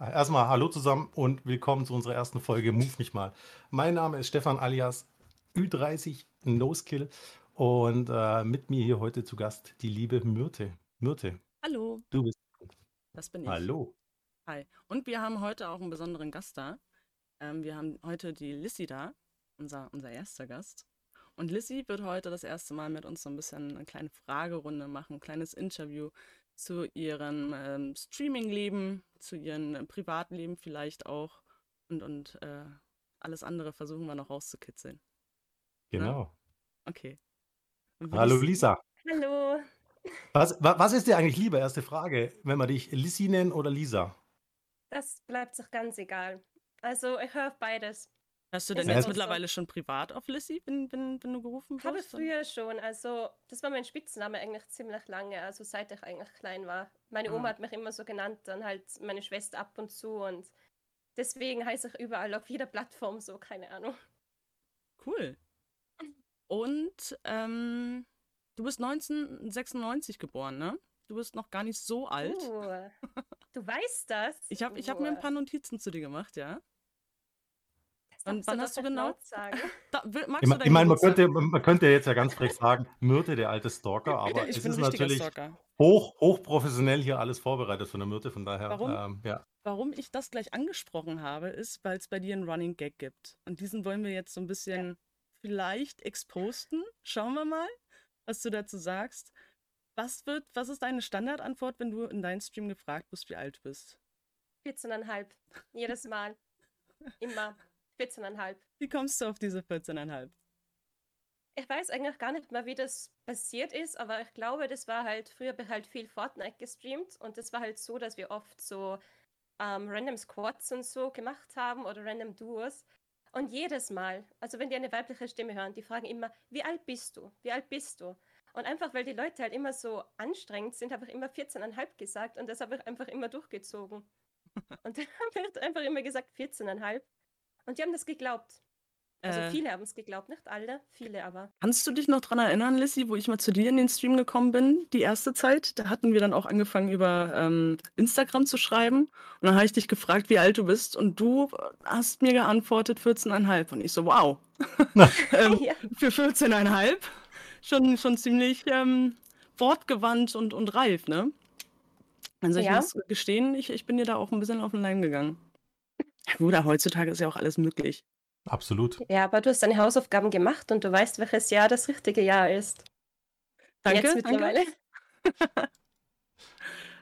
Erstmal hallo zusammen und willkommen zu unserer ersten Folge Move mich mal. Mein Name ist Stefan alias Ü30 No Skill und äh, mit mir hier heute zu Gast die liebe Myrte. Myrte, Hallo, du bist. das bin ich. Hallo. Hi. Und wir haben heute auch einen besonderen Gast da. Ähm, wir haben heute die Lissy da, unser, unser erster Gast. Und Lissy wird heute das erste Mal mit uns so ein bisschen eine kleine Fragerunde machen, ein kleines Interview zu ihrem ähm, Streaming-Leben, zu ihrem äh, Privatleben vielleicht auch. Und, und äh, alles andere versuchen wir noch rauszukitzeln. Ne? Genau. Okay. Dann würde Hallo. Lisa. Hallo. Was, wa- was ist dir eigentlich lieber? Erste Frage. Wenn wir dich Lissi nennen oder Lisa? Das bleibt sich ganz egal. Also ich höre auf beides. Hast du denn jetzt es- einfach so. mittlerweile schon privat auf Lissy, wenn, wenn, wenn du gerufen Habe wirst? früher schon, also das war mein Spitzname eigentlich ziemlich lange, also seit ich eigentlich klein war. Meine Ah. Oma hat mich immer so genannt, dann halt meine Schwester ab und zu und deswegen heiße ich überall auf jeder Plattform so, keine Ahnung. Cool. Und ähm, du bist 1996 geboren, ne? Du bist noch gar nicht so alt. Uh, du weißt das? Ich habe ich hab mir ein paar Notizen zu dir gemacht, ja? Das wann- hast du nicht genau? Da, magst Ich, du ich meine, man könnte, man könnte jetzt ja ganz frech sagen, Myrte, der alte Stalker, aber ich es bin ist ein richtiger natürlich Stalker. hoch, hochprofessionell hier alles vorbereitet von der Myrte, von daher, Warum? ähm, ja. Warum ich das gleich angesprochen habe, ist, weil es bei dir einen Running Gag gibt. Und diesen wollen wir jetzt so ein bisschen vielleicht exposten. Schauen wir mal, was du dazu sagst. Was wird, was ist deine Standardantwort, wenn du in deinen Stream gefragt wirst, wie alt du bist? 14,5. Jedes Mal. Immer. 14,5. Wie kommst du auf diese 14,5? Ich weiß eigentlich gar nicht mehr, wie das passiert ist, aber ich glaube, das war halt, früher habe ich halt viel Fortnite gestreamt und das war halt so, dass wir oft so ähm, Random Squads und so gemacht haben oder Random Duos. Und jedes Mal, also wenn die eine weibliche Stimme hören, die fragen immer, wie alt bist du? Wie alt bist du? Und einfach, weil die Leute halt immer so anstrengend sind, habe ich immer 14,5 gesagt und das habe ich einfach immer durchgezogen. Und dann habe ich einfach immer gesagt 14,5. Und die haben das geglaubt. Also Äh, viele haben es geglaubt, nicht alle, viele aber. Kannst du dich noch dran erinnern, Lissy, wo ich mal zu dir in den Stream gekommen bin, die erste Zeit? Da hatten wir dann auch angefangen, über ähm, Instagram zu schreiben. Und dann habe ich dich gefragt, wie alt du bist. Und du hast mir geantwortet 14,5. Und ich so, wow. ähm, Ja. für 14,5 schon, schon ziemlich ähm, wortgewandt und, und reif, ne? Also ich Ja. muss gestehen, ich, ich bin dir da auch ein bisschen auf den Leim gegangen. Ja, gut, aber heutzutage ist ja auch alles möglich. Absolut. Ja, aber du hast deine Hausaufgaben gemacht und du weißt, welches Jahr das richtige Jahr ist. Danke, Jetzt danke. mittlerweile.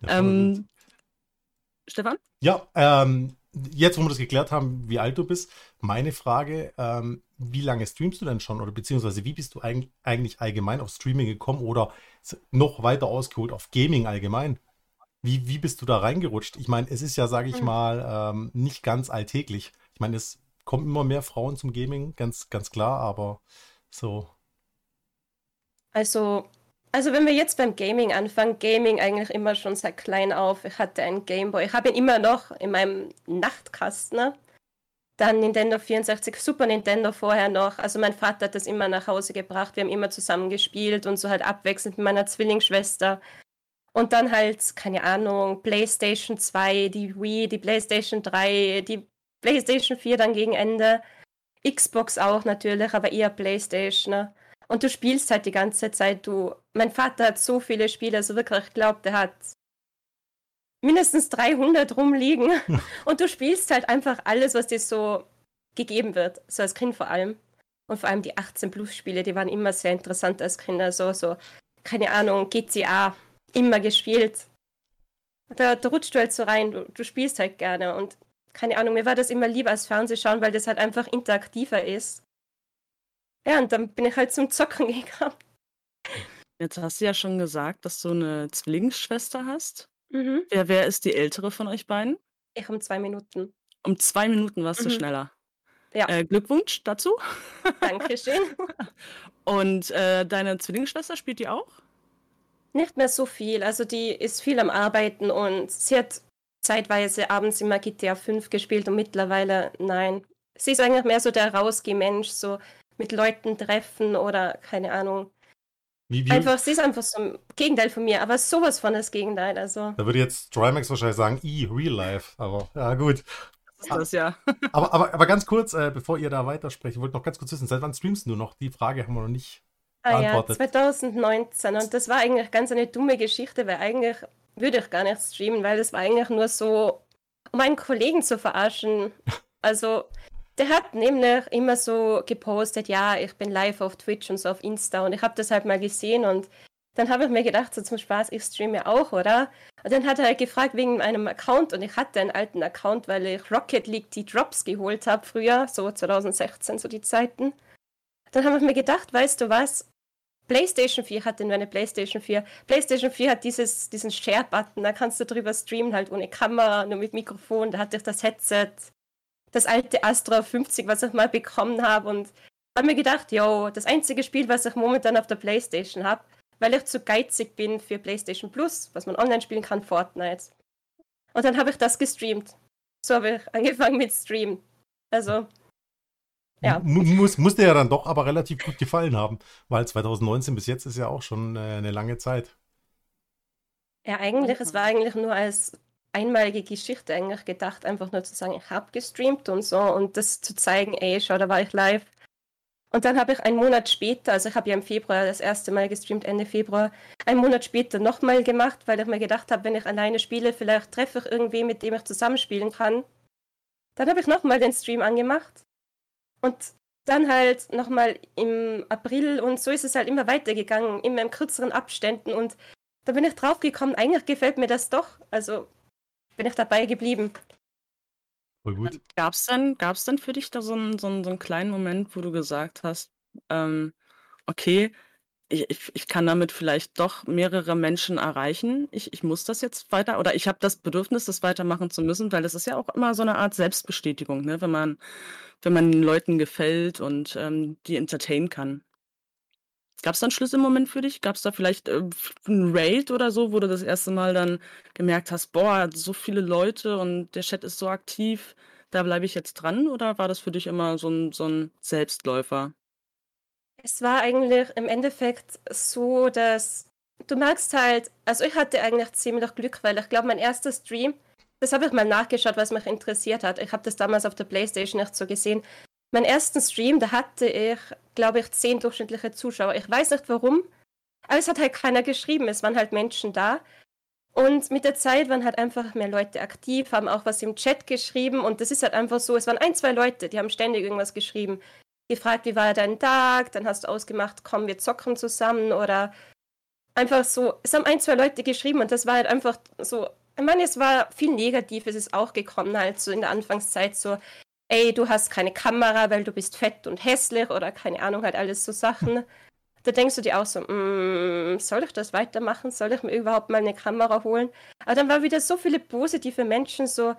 Ja, gut. Ähm, Stefan? Ja, ähm, jetzt, wo wir das geklärt haben, wie alt du bist, meine Frage, ähm, wie lange streamst du denn schon oder beziehungsweise wie bist du eig eigentlich allgemein auf Streaming gekommen oder noch weiter ausgeholt auf Gaming allgemein? Wie, wie bist du da reingerutscht? Ich meine, es ist ja, sage ich Hm. mal, ähm, nicht ganz alltäglich. Ich meine, es kommen immer mehr Frauen zum Gaming, ganz, ganz klar, aber so, Also, also wenn wir jetzt beim Gaming anfangen, Gaming eigentlich immer schon seit klein auf. Ich hatte einen Gameboy. Ich habe ihn immer noch in meinem Nachtkasten. ne? Dann Nintendo 64, Super Nintendo vorher noch. Also mein Vater hat das immer nach Hause gebracht. Wir haben immer zusammen gespielt und so halt abwechselnd mit meiner Zwillingsschwester. Und dann halt, keine Ahnung, PlayStation 2, die Wii, die PlayStation 3, die PlayStation 4 dann gegen Ende. Xbox auch natürlich, aber eher PlayStation. Ne? Und du spielst halt die ganze Zeit. Du, mein Vater hat so viele Spiele, also wirklich, ich glaube, der hat mindestens 300 rumliegen. Und du spielst halt einfach alles, was dir so gegeben wird, so als Kind vor allem. Und vor allem die 18-Plus-Spiele, die waren immer sehr interessant als Kinder. So, so, keine Ahnung, GTA, immer gespielt. Da, da rutscht du halt so rein, du, du spielst halt gerne. Und keine Ahnung, mir war das immer lieber als Fernsehschauen, weil das halt einfach interaktiver ist. Ja, und dann bin ich halt zum Zocken gegangen. Jetzt hast du ja schon gesagt, dass du eine Zwillingsschwester hast. Mhm. Wer, wer ist die ältere von euch beiden? Ich um zwei Minuten. Um zwei Minuten warst du Mhm. schneller. Ja. Äh, Glückwunsch dazu. Dankeschön. Und äh, deine Zwillingsschwester spielt die auch? Nicht mehr so viel. Also die ist viel am Arbeiten und sie hat zeitweise abends immer GTA 5 gespielt und mittlerweile nein. Sie ist eigentlich mehr so der Rausgeh-Mensch, so mit Leuten treffen oder keine Ahnung. Wie, wie? Einfach, sie ist einfach so ein Gegenteil von mir, aber sowas von das Gegenteil. Also. Da würde jetzt Trimax wahrscheinlich sagen, i, real life. Aber ja, gut. Das ist das, ja. aber, aber, aber ganz kurz, äh, bevor ihr da weitersprecht, ich wollte noch ganz kurz wissen, seit wann streamst du noch? Die Frage haben wir noch nicht ah, beantwortet. Ja, 2019. Und das war eigentlich ganz eine dumme Geschichte, weil eigentlich würde ich gar nicht streamen, weil das war eigentlich nur so, um einen Kollegen zu verarschen. Also der hat nämlich immer so gepostet, ja, ich bin live auf Twitch und so auf Insta und ich habe das halt mal gesehen und dann habe ich mir gedacht, so zum Spaß, ich streame auch, oder? Und dann hat er halt gefragt wegen meinem Account und ich hatte einen alten Account, weil ich Rocket League die Drops geholt habe früher, so 2016, so die Zeiten. Dann habe ich mir gedacht, weißt du was? PlayStation 4 hatte nur eine PlayStation 4. PlayStation 4 hat dieses, diesen Share-Button, da kannst du drüber streamen, halt ohne Kamera, nur mit Mikrofon, da hatte ich das Headset das alte Astra 50, was ich mal bekommen habe und habe mir gedacht, yo, das einzige Spiel, was ich momentan auf der Playstation habe, weil ich zu geizig bin für Playstation Plus, was man online spielen kann, Fortnite. Und dann habe ich das gestreamt. So habe ich angefangen mit Stream. Also, ja. Muss, musste ja dann doch aber relativ gut gefallen haben, weil 2019 bis jetzt ist ja auch schon äh, eine lange Zeit. Ja, eigentlich, es war eigentlich nur als einmalige Geschichte eigentlich gedacht, einfach nur zu sagen, ich habe gestreamt und so und das zu zeigen, ey, schau, da war ich live. Und dann habe ich einen Monat später, also ich habe ja im Februar das erste Mal gestreamt, Ende Februar, einen Monat später nochmal gemacht, weil ich mir gedacht habe, wenn ich alleine spiele, vielleicht treffe ich irgendwen, mit dem ich zusammenspielen kann. Dann habe ich nochmal den Stream angemacht und dann halt nochmal im April und so ist es halt immer weitergegangen, immer in kürzeren Abständen und da bin ich draufgekommen, eigentlich gefällt mir das doch. Also bin ich dabei geblieben. Voll gut. Gab es denn, gab's denn für dich da so einen, so, einen, so einen kleinen Moment, wo du gesagt hast, ähm, okay, ich, ich kann damit vielleicht doch mehrere Menschen erreichen. Ich, ich muss das jetzt weiter oder ich habe das Bedürfnis, das weitermachen zu müssen, weil das ist ja auch immer so eine Art Selbstbestätigung, ne? wenn man, wenn man den Leuten gefällt und ähm, die entertainen kann. Gab es da 'n Schlüsselmoment für dich? Gab es da vielleicht, äh, 'n Raid oder so, wo du das erste Mal dann gemerkt hast: „Boah, so viele Leute und der Chat ist so aktiv, da bleibe ich jetzt dran“, oder war das für dich immer so 'n so 'n Selbstläufer? Es war eigentlich im Endeffekt so, dass du merkst halt also, ich hatte eigentlich ziemlich Glück, weil ich glaube, mein erster Stream das habe ich mal nachgeschaut, was mich interessiert hat. Ich habe das damals auf der Playstation nicht so gesehen. Meinen ersten Stream, da hatte ich, glaube ich, zehn durchschnittliche Zuschauer. Ich weiß nicht warum, aber es hat halt keiner geschrieben. Es waren halt Menschen da. Und mit der Zeit waren halt einfach mehr Leute aktiv, haben auch was im Chat geschrieben. Und das ist halt einfach so, es waren ein, zwei Leute, die haben ständig irgendwas geschrieben. Gefragt, wie war dein Tag? Dann hast du ausgemacht, komm, wir zocken zusammen. Oder einfach so, es haben ein, zwei Leute geschrieben und das war halt einfach so, ich meine, es war viel Negatives ist auch gekommen, halt so in der Anfangszeit so, ey, du hast keine Kamera, weil du bist fett und hässlich oder keine Ahnung, halt alles so Sachen. Da denkst du dir auch so, mm, soll ich das weitermachen? Soll ich mir überhaupt mal eine Kamera holen? Aber dann waren wieder so viele positive Menschen, so,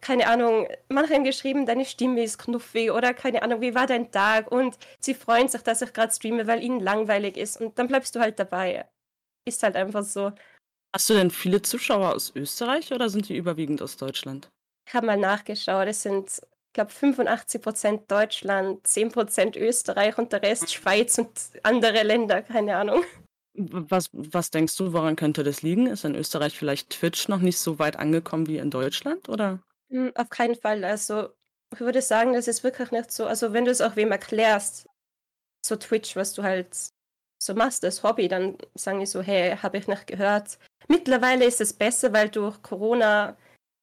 keine Ahnung, manche haben geschrieben, deine Stimme ist knuffig oder keine Ahnung, wie war dein Tag? Und sie freuen sich, dass ich gerade streame, weil ihnen langweilig ist. Und dann bleibst du halt dabei. Ist halt einfach so. Hast du denn viele Zuschauer aus Österreich oder sind die überwiegend aus Deutschland? Ich habe mal nachgeschaut, es sind glaube 85 Prozent Deutschland, 10 Prozent Österreich und der Rest Schweiz und andere Länder, keine Ahnung. Was, was denkst du, woran könnte das liegen? Ist in Österreich vielleicht Twitch noch nicht so weit angekommen wie in Deutschland, oder? Hm, auf keinen Fall. Also ich würde sagen, das ist wirklich nicht so. Also wenn du es auch wem erklärst, so Twitch, was du halt so machst, das Hobby, dann sagen die so, hey, habe ich nicht gehört. Mittlerweile ist es besser, weil durch Corona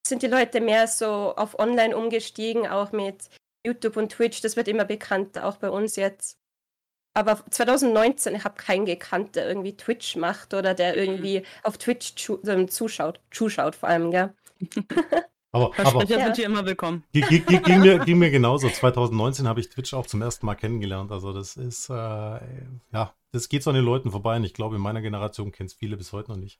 sind die Leute mehr so auf Online umgestiegen, auch mit YouTube und Twitch. Das wird immer bekannter, auch bei uns jetzt. Aber 2019, ich habe keinen gekannt, der irgendwie Twitch macht oder der mhm. irgendwie auf Twitch ähm, zuschaut. Zuschaut vor allem, gell? Aber, aber ja. sind hier immer willkommen. Ging, ging, mir, ging mir genauso. 2019 habe ich Twitch auch zum ersten Mal kennengelernt. Also das ist, äh, ja, das geht so an den Leuten vorbei. Und ich glaube, in meiner Generation kennt es viele bis heute noch nicht.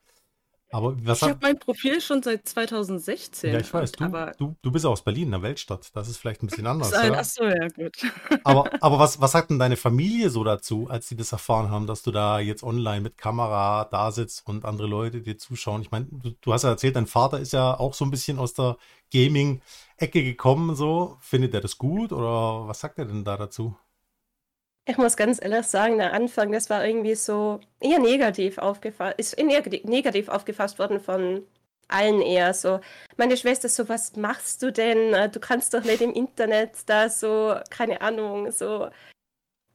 Aber was ich habe mein Profil schon seit 2016. Ja, ich weiß, du, aber du, du bist aus Berlin, einer Weltstadt. Das ist vielleicht ein bisschen anders. Sein, ja? Achso, ja, gut. Aber, aber was, was sagt denn deine Familie so dazu, als sie das erfahren haben, dass du da jetzt online mit Kamera da sitzt und andere Leute dir zuschauen? Ich meine, du, du hast ja erzählt, dein Vater ist ja auch so ein bisschen aus der Gaming-Ecke gekommen. So. Findet er das gut oder was sagt er denn da dazu? Ich muss ganz ehrlich sagen, der Anfang, das war irgendwie so eher negativ aufgefasst, ist negativ aufgefasst worden von allen eher so. Meine Schwester so, was machst du denn? Du kannst doch nicht im Internet da so, keine Ahnung, so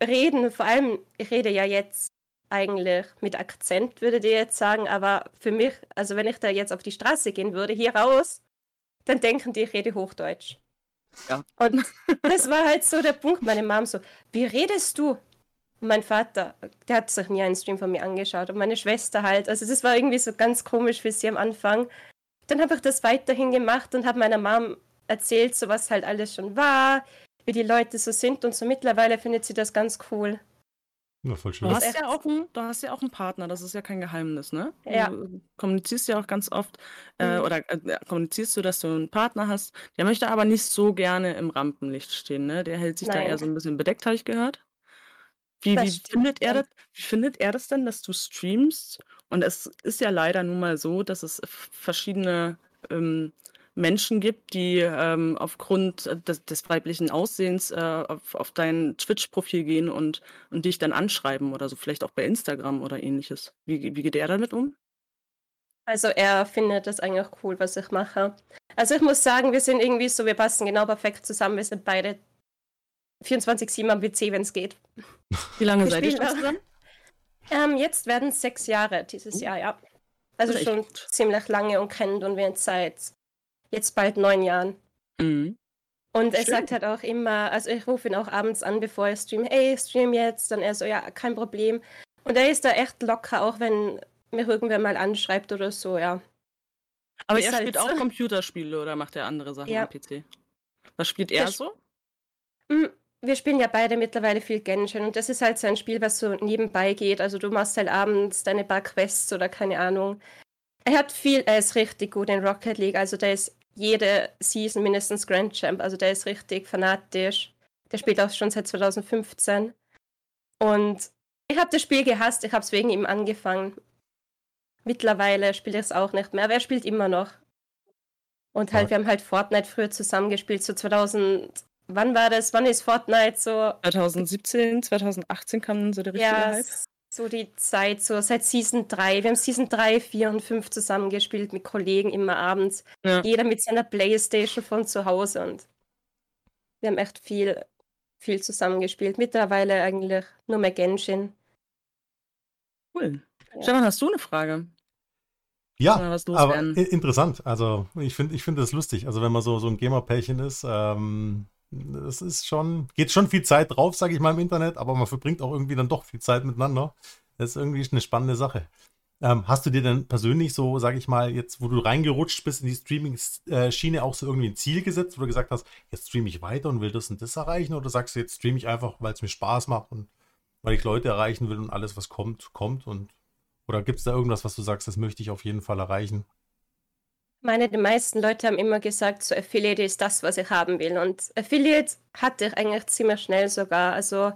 reden. Vor allem, ich rede ja jetzt eigentlich mit Akzent, würde ihr jetzt sagen, aber für mich, also wenn ich da jetzt auf die Straße gehen würde, hier raus, dann denken die, ich rede Hochdeutsch. Ja. Und das war halt so der Punkt. Meine Mom so, wie redest du? Und mein Vater, der hat sich nie einen Stream von mir angeschaut. Und meine Schwester halt. Also das war irgendwie so ganz komisch für sie am Anfang. Dann habe ich das weiterhin gemacht und habe meiner Mom erzählt, so was halt alles schon war, wie die Leute so sind und so. Mittlerweile findet sie das ganz cool. Ja, voll schön. Du hast, ja auch einen, du hast ja auch einen Partner, das ist ja kein Geheimnis, ne? Ja. Du kommunizierst ja auch ganz oft, äh, mhm. oder äh, kommunizierst du, dass du einen Partner hast, der möchte aber nicht so gerne im Rampenlicht stehen, ne? Der hält sich da eher so ein bisschen bedeckt, habe ich gehört. Wie, wie findet er das, wie findet er das denn, dass du streamst? Und es ist ja leider nun mal so, dass es verschiedene ähm, Menschen gibt, die ähm, aufgrund des, des, weiblichen Aussehens äh, auf, auf, dein Twitch-Profil gehen und, und dich dann anschreiben oder so, vielleicht auch bei Instagram oder ähnliches. Wie, wie geht er damit um? Also er findet das eigentlich cool, was ich mache. Also ich muss sagen, wir sind irgendwie so, wir passen genau perfekt zusammen. Wir sind beide 24-7 am PC, wenn es geht. Wie lange seid ihr zusammen? Ähm, jetzt werden es sechs Jahre dieses uh. Jahr, ja. Also schon ziemlich lange und kennen und wir seit jetzt bald neun Jahren. Mhm. Und er sagt halt auch immer, also ich rufe ihn auch abends an, bevor er streamt, hey, stream jetzt. Dann er so, ja, kein Problem. Und er ist da echt locker, auch wenn mir irgendwer mal anschreibt oder so, ja. Aber ist er spielt halt auch Computerspiele oder macht er andere Sachen ja. am PC? Was spielt er so? Mm, wir spielen ja beide mittlerweile viel Genshin und das ist halt so ein Spiel, was so nebenbei geht. Also du machst halt abends deine paar Quests oder keine Ahnung. Er hat viel, er ist richtig gut in Rocket League, also der ist jede Season mindestens Grand Champ. Also der ist richtig fanatisch. Der spielt auch schon seit 2015. Und ich habe das Spiel gehasst, ich habe es wegen ihm angefangen. Mittlerweile spielt er es auch nicht mehr, aber er spielt immer noch. Und halt, ja. wir haben halt Fortnite früher zusammengespielt, so 2000. Wann war das? Wann ist Fortnite so? 2017, 2018 kam so der richtige ja, Hype so die Zeit, so seit Season 3. Wir haben Season 3, 4 und 5 zusammengespielt mit Kollegen immer abends. Ja. Jeder mit seiner Playstation von zu Hause und wir haben echt viel, viel zusammengespielt. Mittlerweile eigentlich nur mehr Genshin. Cool. Ja. Stefan, hast du eine Frage? Ja, aber interessant. Also ich finde ich find das lustig. Also wenn man so, so ein Gamer-Pärchen ist, ähm, das ist schon, geht schon viel Zeit drauf, sage ich mal im Internet, aber man verbringt auch irgendwie dann doch viel Zeit miteinander. Das ist irgendwie eine spannende Sache. Ähm, hast du dir denn persönlich so, sage ich mal, jetzt, wo du reingerutscht bist in die Streaming-Schiene, auch so irgendwie ein Ziel gesetzt, wo du gesagt hast, jetzt streame ich weiter und will das und das erreichen? Oder sagst du, jetzt streame ich einfach, weil es mir Spaß macht und weil ich Leute erreichen will und alles, was kommt, kommt? Und, oder gibt es da irgendwas, was du sagst, das möchte ich auf jeden Fall erreichen? Meine, die meisten Leute haben immer gesagt, so Affiliate ist das, was ich haben will. Und Affiliate hatte ich eigentlich ziemlich schnell sogar. Also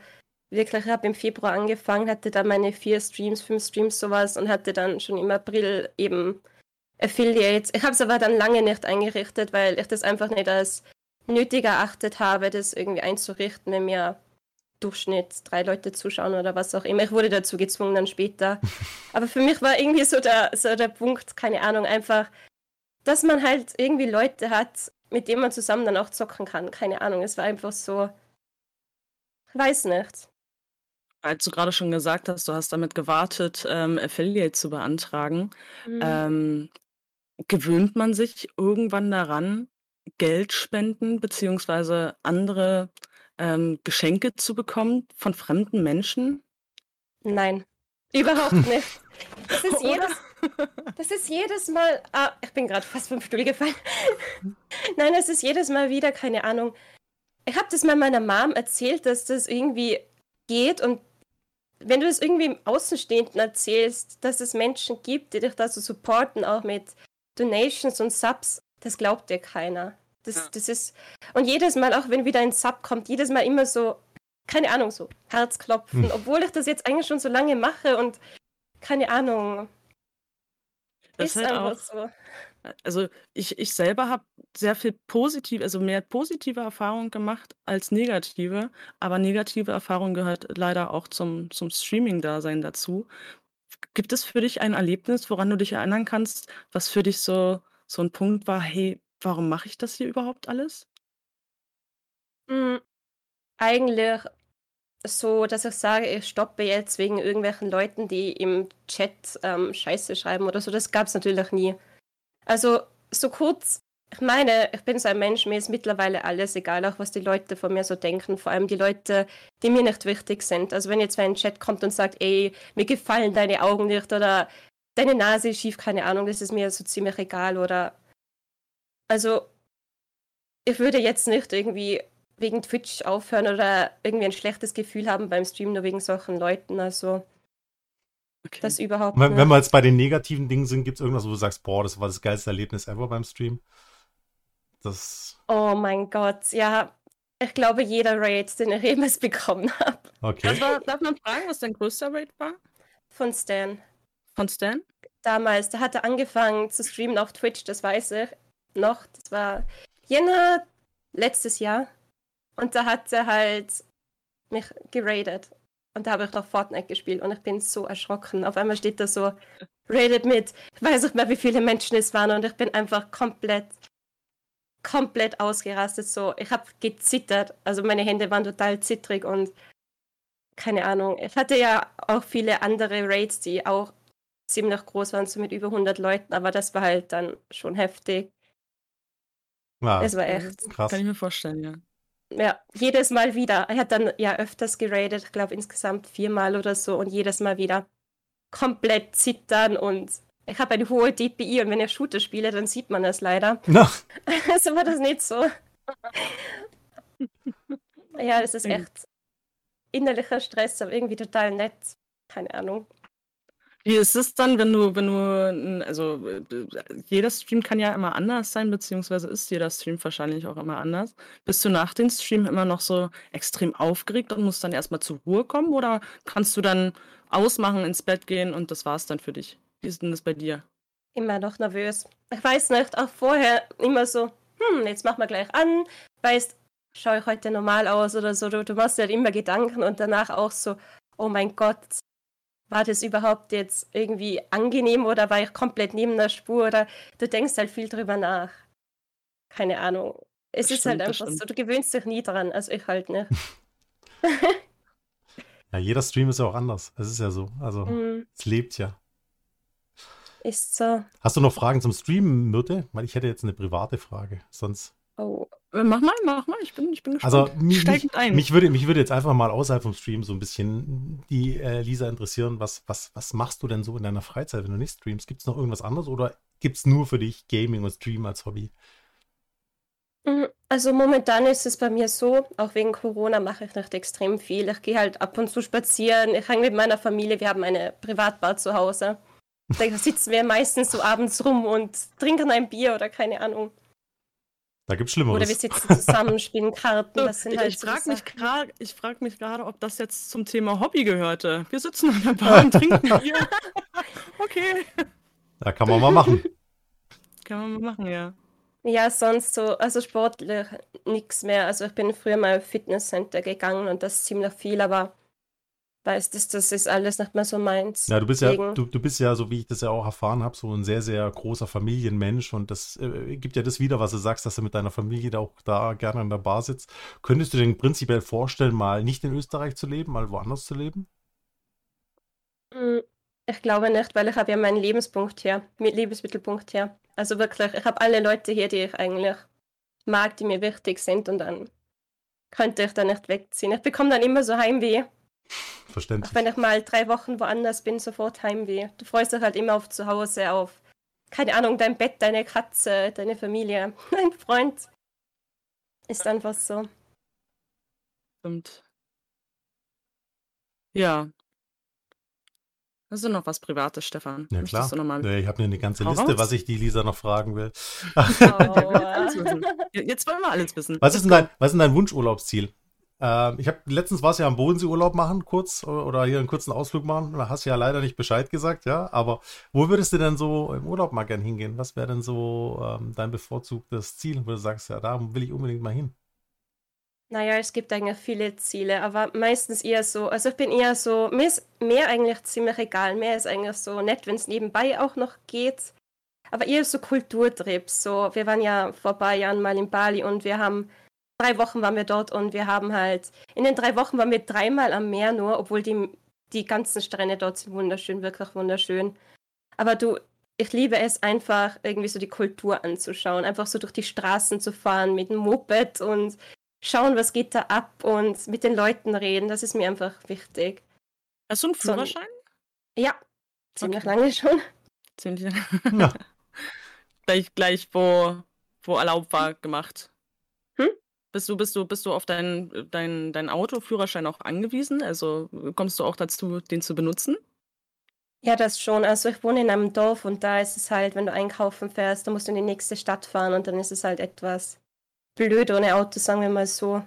wirklich, ich habe im Februar angefangen, hatte dann meine vier Streams, fünf Streams, sowas und hatte dann schon im April eben Affiliates. Ich habe es aber dann lange nicht eingerichtet, weil ich das einfach nicht als nötig erachtet habe, das irgendwie einzurichten, wenn mir Durchschnitt drei Leute zuschauen oder was auch immer. Ich wurde dazu gezwungen dann später. Aber für mich war irgendwie so der, so der Punkt, keine Ahnung, einfach dass man halt irgendwie Leute hat, mit denen man zusammen dann auch zocken kann. Keine Ahnung, es war einfach so. Ich weiß nicht. Als du gerade schon gesagt hast, du hast damit gewartet, ähm, Affiliate zu beantragen, mhm. ähm, gewöhnt man sich irgendwann daran, Geld spenden bzw. andere ähm, Geschenke zu bekommen von fremden Menschen? Nein, überhaupt nicht. Das ist jedes, das ist jedes Mal. Ah, ich bin gerade fast vom Stuhl gefallen. Nein, es ist jedes Mal wieder, keine Ahnung. Ich habe das mal meiner Mom erzählt, dass das irgendwie geht und wenn du es irgendwie im Außenstehenden erzählst, dass es Menschen gibt, die dich da so supporten, auch mit Donations und Subs, das glaubt dir keiner. Das, ja. das ist. Und jedes Mal, auch wenn wieder ein Sub kommt, jedes Mal immer so, keine Ahnung, so Herzklopfen, hm. obwohl ich das jetzt eigentlich schon so lange mache und keine Ahnung. Das ist halt auch, so. Also ich, ich selber habe sehr viel positiv, also mehr positive Erfahrungen gemacht als negative, aber negative Erfahrung gehört leider auch zum, zum Streaming-Dasein dazu. Gibt es für dich ein Erlebnis, woran du dich erinnern kannst, was für dich so, so ein Punkt war, hey, warum mache ich das hier überhaupt alles? Hm, eigentlich so, dass ich sage, ich stoppe jetzt wegen irgendwelchen Leuten, die im Chat ähm, Scheiße schreiben oder so. Das gab es natürlich nie. Also so kurz, ich meine, ich bin so ein Mensch, mir ist mittlerweile alles egal, auch was die Leute von mir so denken, vor allem die Leute, die mir nicht wichtig sind. Also wenn jetzt wer in Chat kommt und sagt, ey, mir gefallen deine Augen nicht oder deine Nase ist schief, keine Ahnung, das ist mir so ziemlich egal oder also ich würde jetzt nicht irgendwie wegen Twitch aufhören oder irgendwie ein schlechtes Gefühl haben beim Stream nur wegen solchen Leuten. Also okay. das überhaupt wenn, nicht. Wenn wir jetzt bei den negativen Dingen sind, gibt es irgendwas, wo du sagst, boah, das war das geilste Erlebnis ever beim Stream? Das. Oh mein Gott, ja. Ich glaube, jeder Raid, den ich jemals bekommen habe. Okay. Also, darf man fragen, was dein größter Raid war? Von Stan. Von Stan? Damals, der hatte angefangen zu streamen auf Twitch, das weiß ich noch. Das war Jänner letztes Jahr. Und da hat er halt mich geradet. Und da habe ich doch Fortnite gespielt und ich bin so erschrocken. Auf einmal steht da so, rated mit, ich weiß nicht mehr, wie viele Menschen es waren und ich bin einfach komplett, komplett ausgerastet. So, ich habe gezittert. Also meine Hände waren total zittrig und keine Ahnung. Ich hatte ja auch viele andere Raids, die auch ziemlich groß waren, so mit über 100 Leuten, aber das war halt dann schon heftig. Ja, es war echt. Krass. Kann ich mir vorstellen, ja ja, jedes Mal wieder. Er hat dann ja öfters geradet, ich glaube insgesamt viermal oder so und jedes Mal wieder komplett zittern und ich habe eine hohe DPI und wenn ich Shooter spiele, dann sieht man das leider. No. Also war das nicht so. ja, es ist echt innerlicher Stress, aber irgendwie total nett. Keine Ahnung. Wie ist es dann, wenn du, wenn du, also jeder Stream kann ja immer anders sein, beziehungsweise ist jeder Stream wahrscheinlich auch immer anders. Bist du nach dem Stream immer noch so extrem aufgeregt und musst dann erstmal zur Ruhe kommen oder kannst du dann ausmachen, ins Bett gehen und das war's dann für dich? Wie ist denn das bei dir? Immer noch nervös. Ich weiß nicht, auch vorher immer so, hm, jetzt machen wir gleich an, weißt, schaue ich heute normal aus oder so. Du, du machst dir halt immer Gedanken und danach auch so, oh mein Gott, war das überhaupt jetzt irgendwie angenehm oder war ich komplett neben der Spur oder du denkst halt viel drüber nach. Keine Ahnung. Es das ist halt stimmt, halt einfach so, du gewöhnst dich nie dran, also ich halt nicht. ja, jeder Stream ist ja auch anders. Es ist ja so. Also, mm. es lebt ja. Ist so. Hast du noch Fragen zum Streamen, Myrte? Weil ich hätte jetzt eine private Frage. Sonst. Oh, mach mal, mach mal, ich bin, ich bin gespannt. Also mich, mich, ein. Mich, würde, mich würde jetzt einfach mal außerhalb vom Stream so ein bisschen die äh, Lisa interessieren, was, was, was machst du denn so in deiner Freizeit, wenn du nicht streamst? Gibt es noch irgendwas anderes oder gibt es nur für dich Gaming und Stream als Hobby? Mhm, also momentan ist es bei mir so, auch wegen Corona mache ich nicht extrem viel. Ich gehe halt ab und zu spazieren, ich hänge mit meiner Familie, wir haben eine Privatbar zu Hause. Da sitzen wir meistens so abends rum und trinken ein Bier oder keine Ahnung. Da gibt es Schlimmeres. Oder wir sitzen zusammen, spielen Karten. Das sind halt ich frage mich gerade, ich frage mich gerade, ob das jetzt zum Thema Hobby gehörte. Wir sitzen an der Bar und trinken Bier. okay. Da kann man mal machen. Kann man mal machen, ja. Ja, sonst so, also sportlich nichts mehr. Also ich bin früher mal auf Fitnesscenter gegangen und das ziemlich viel, aber weißt, das, das ist alles nicht mehr so meins. Ja, du bist Deswegen. ja, du, du bist ja, so wie ich das ja auch erfahren habe, so ein sehr, sehr großer Familienmensch und das äh, gibt ja das wieder, was du sagst, dass du mit deiner Familie da auch da gerne an der Bar sitzt. Könntest du dir prinzipiell vorstellen, mal nicht in Österreich zu leben, mal woanders zu leben? Hm, ich glaube nicht, weil ich habe ja meinen Lebenspunkt hier, Lebensmittelpunkt hier. Also wirklich, ich habe alle Leute hier, die ich eigentlich mag, die mir wichtig sind und dann könnte ich da nicht wegziehen. Ich bekomme dann immer so Heimweh Verständlich. Auch wenn ich mal drei Wochen woanders bin, sofort Heimweh. Du freust dich halt immer auf zu Hause, auf, keine Ahnung, dein Bett, deine Katze, deine Familie, dein Freund. Ist einfach so. Stimmt. Ja. Hast du noch was Privates, Stefan? Ja, klar. Du noch mal... Ich habe mir eine ganze Liste, raus? was ich die Lisa noch fragen will. Oh. Jetzt wollen wir alles wissen. Was ist denn dein, was ist denn dein Wunschurlaubsziel? Ähm, ich habe letztens war es ja am Bodensee Urlaub machen, kurz oder hier einen kurzen Ausflug machen. Da hast du ja leider nicht Bescheid gesagt, ja. Aber wo würdest du denn so im Urlaub mal gern hingehen? Was wäre denn so ähm, dein bevorzugtes Ziel, wo du sagst, ja, da will ich unbedingt mal hin? Naja, es gibt eigentlich viele Ziele, aber meistens eher so, also ich bin eher so, mir ist mehr eigentlich ziemlich egal. Mehr ist eigentlich so nett, wenn es nebenbei auch noch geht. Aber eher so Kulturtrips. So, wir waren ja vor ein paar Jahren mal in Bali und wir haben drei Wochen waren wir dort und wir haben halt, in den drei Wochen waren wir dreimal am Meer nur, obwohl die, die ganzen Strände dort sind wunderschön, wirklich wunderschön. Aber du, ich liebe es einfach, irgendwie so die Kultur anzuschauen, einfach so durch die Straßen zu fahren mit dem Moped und schauen, was geht da ab und mit den Leuten reden. Das ist mir einfach wichtig. Hast du einen Führerschein? So, ja, ziemlich okay. lange schon. Ziemlich lange. Ja. gleich, gleich, wo, wo erlaubt war, gemacht. Bist du, bist du, bist du auf deinen dein, dein Autoführerschein auch angewiesen? Also kommst du auch dazu, den zu benutzen? Ja, das schon. Also ich wohne in einem Dorf und da ist es halt, wenn du einkaufen fährst, dann musst du in die nächste Stadt fahren und dann ist es halt etwas blöd ohne Auto, sagen wir mal so.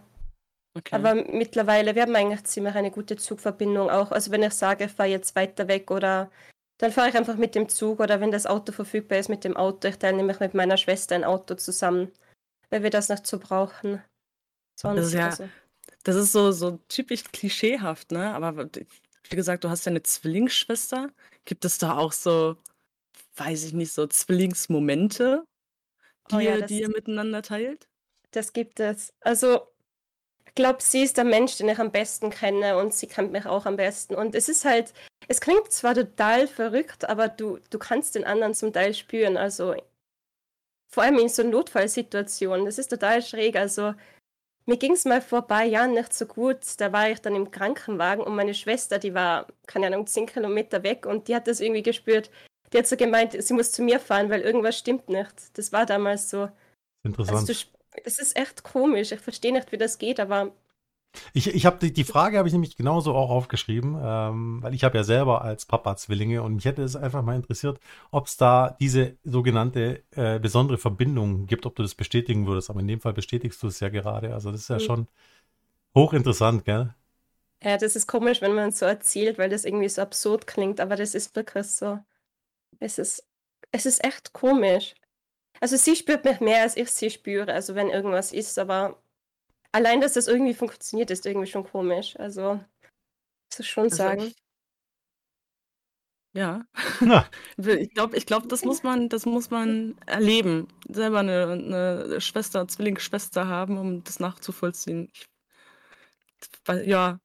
Okay. Aber mittlerweile, wir haben eigentlich ziemlich eine gute Zugverbindung auch. Also wenn ich sage, ich fahre jetzt weiter weg oder dann fahre ich einfach mit dem Zug oder wenn das Auto verfügbar ist mit dem Auto. Ich teile nämlich mit meiner Schwester ein Auto zusammen, weil wir das noch zu brauchen. Sonst, das ist ja, also. das ist so, so typisch klischeehaft, ne? Aber wie gesagt, du hast ja eine Zwillingsschwester. Gibt es da auch so, weiß ich nicht, so Zwillingsmomente, die, oh ja, ihr, die ihr miteinander teilt? Das gibt es. Also, ich glaube, sie ist der Mensch, den ich am besten kenne und sie kennt mich auch am besten. Und es ist halt, es klingt zwar total verrückt, aber du, du kannst den anderen zum Teil spüren. Also, vor allem in so Notfallsituationen. Das ist total schräg. Also, mir ging es mal vor ein paar Jahren nicht so gut. Da war ich dann im Krankenwagen und meine Schwester, die war, keine Ahnung, zehn Kilometer weg und die hat das irgendwie gespürt. Die hat so gemeint, sie muss zu mir fahren, weil irgendwas stimmt nicht. Das war damals so. Interessant. Also, das ist echt komisch. Ich verstehe nicht, wie das geht, aber ich, ich habe die, die Frage habe ich nämlich genauso auch aufgeschrieben, ähm, weil ich habe ja selber als Papa Zwillinge und mich hätte es einfach mal interessiert, ob es da diese sogenannte äh, besondere Verbindung gibt, ob du das bestätigen würdest. Aber in dem Fall bestätigst du es ja gerade. Also das ist ja mhm. schon hochinteressant, gell? Ja, das ist komisch, wenn man es so erzählt, weil das irgendwie so absurd klingt, aber das ist wirklich so. Es ist, es ist echt komisch. Also sie spürt mich mehr, als ich sie spüre, also wenn irgendwas ist, aber allein, dass das irgendwie funktioniert, ist irgendwie schon komisch. Also, muss ich schon also sagen. Ja. ja. Ich glaube, ich glaub, das muss man, das muss man erleben. Selber eine, eine Schwester, Zwillingsschwester haben, um das nachzuvollziehen. Ich, ja,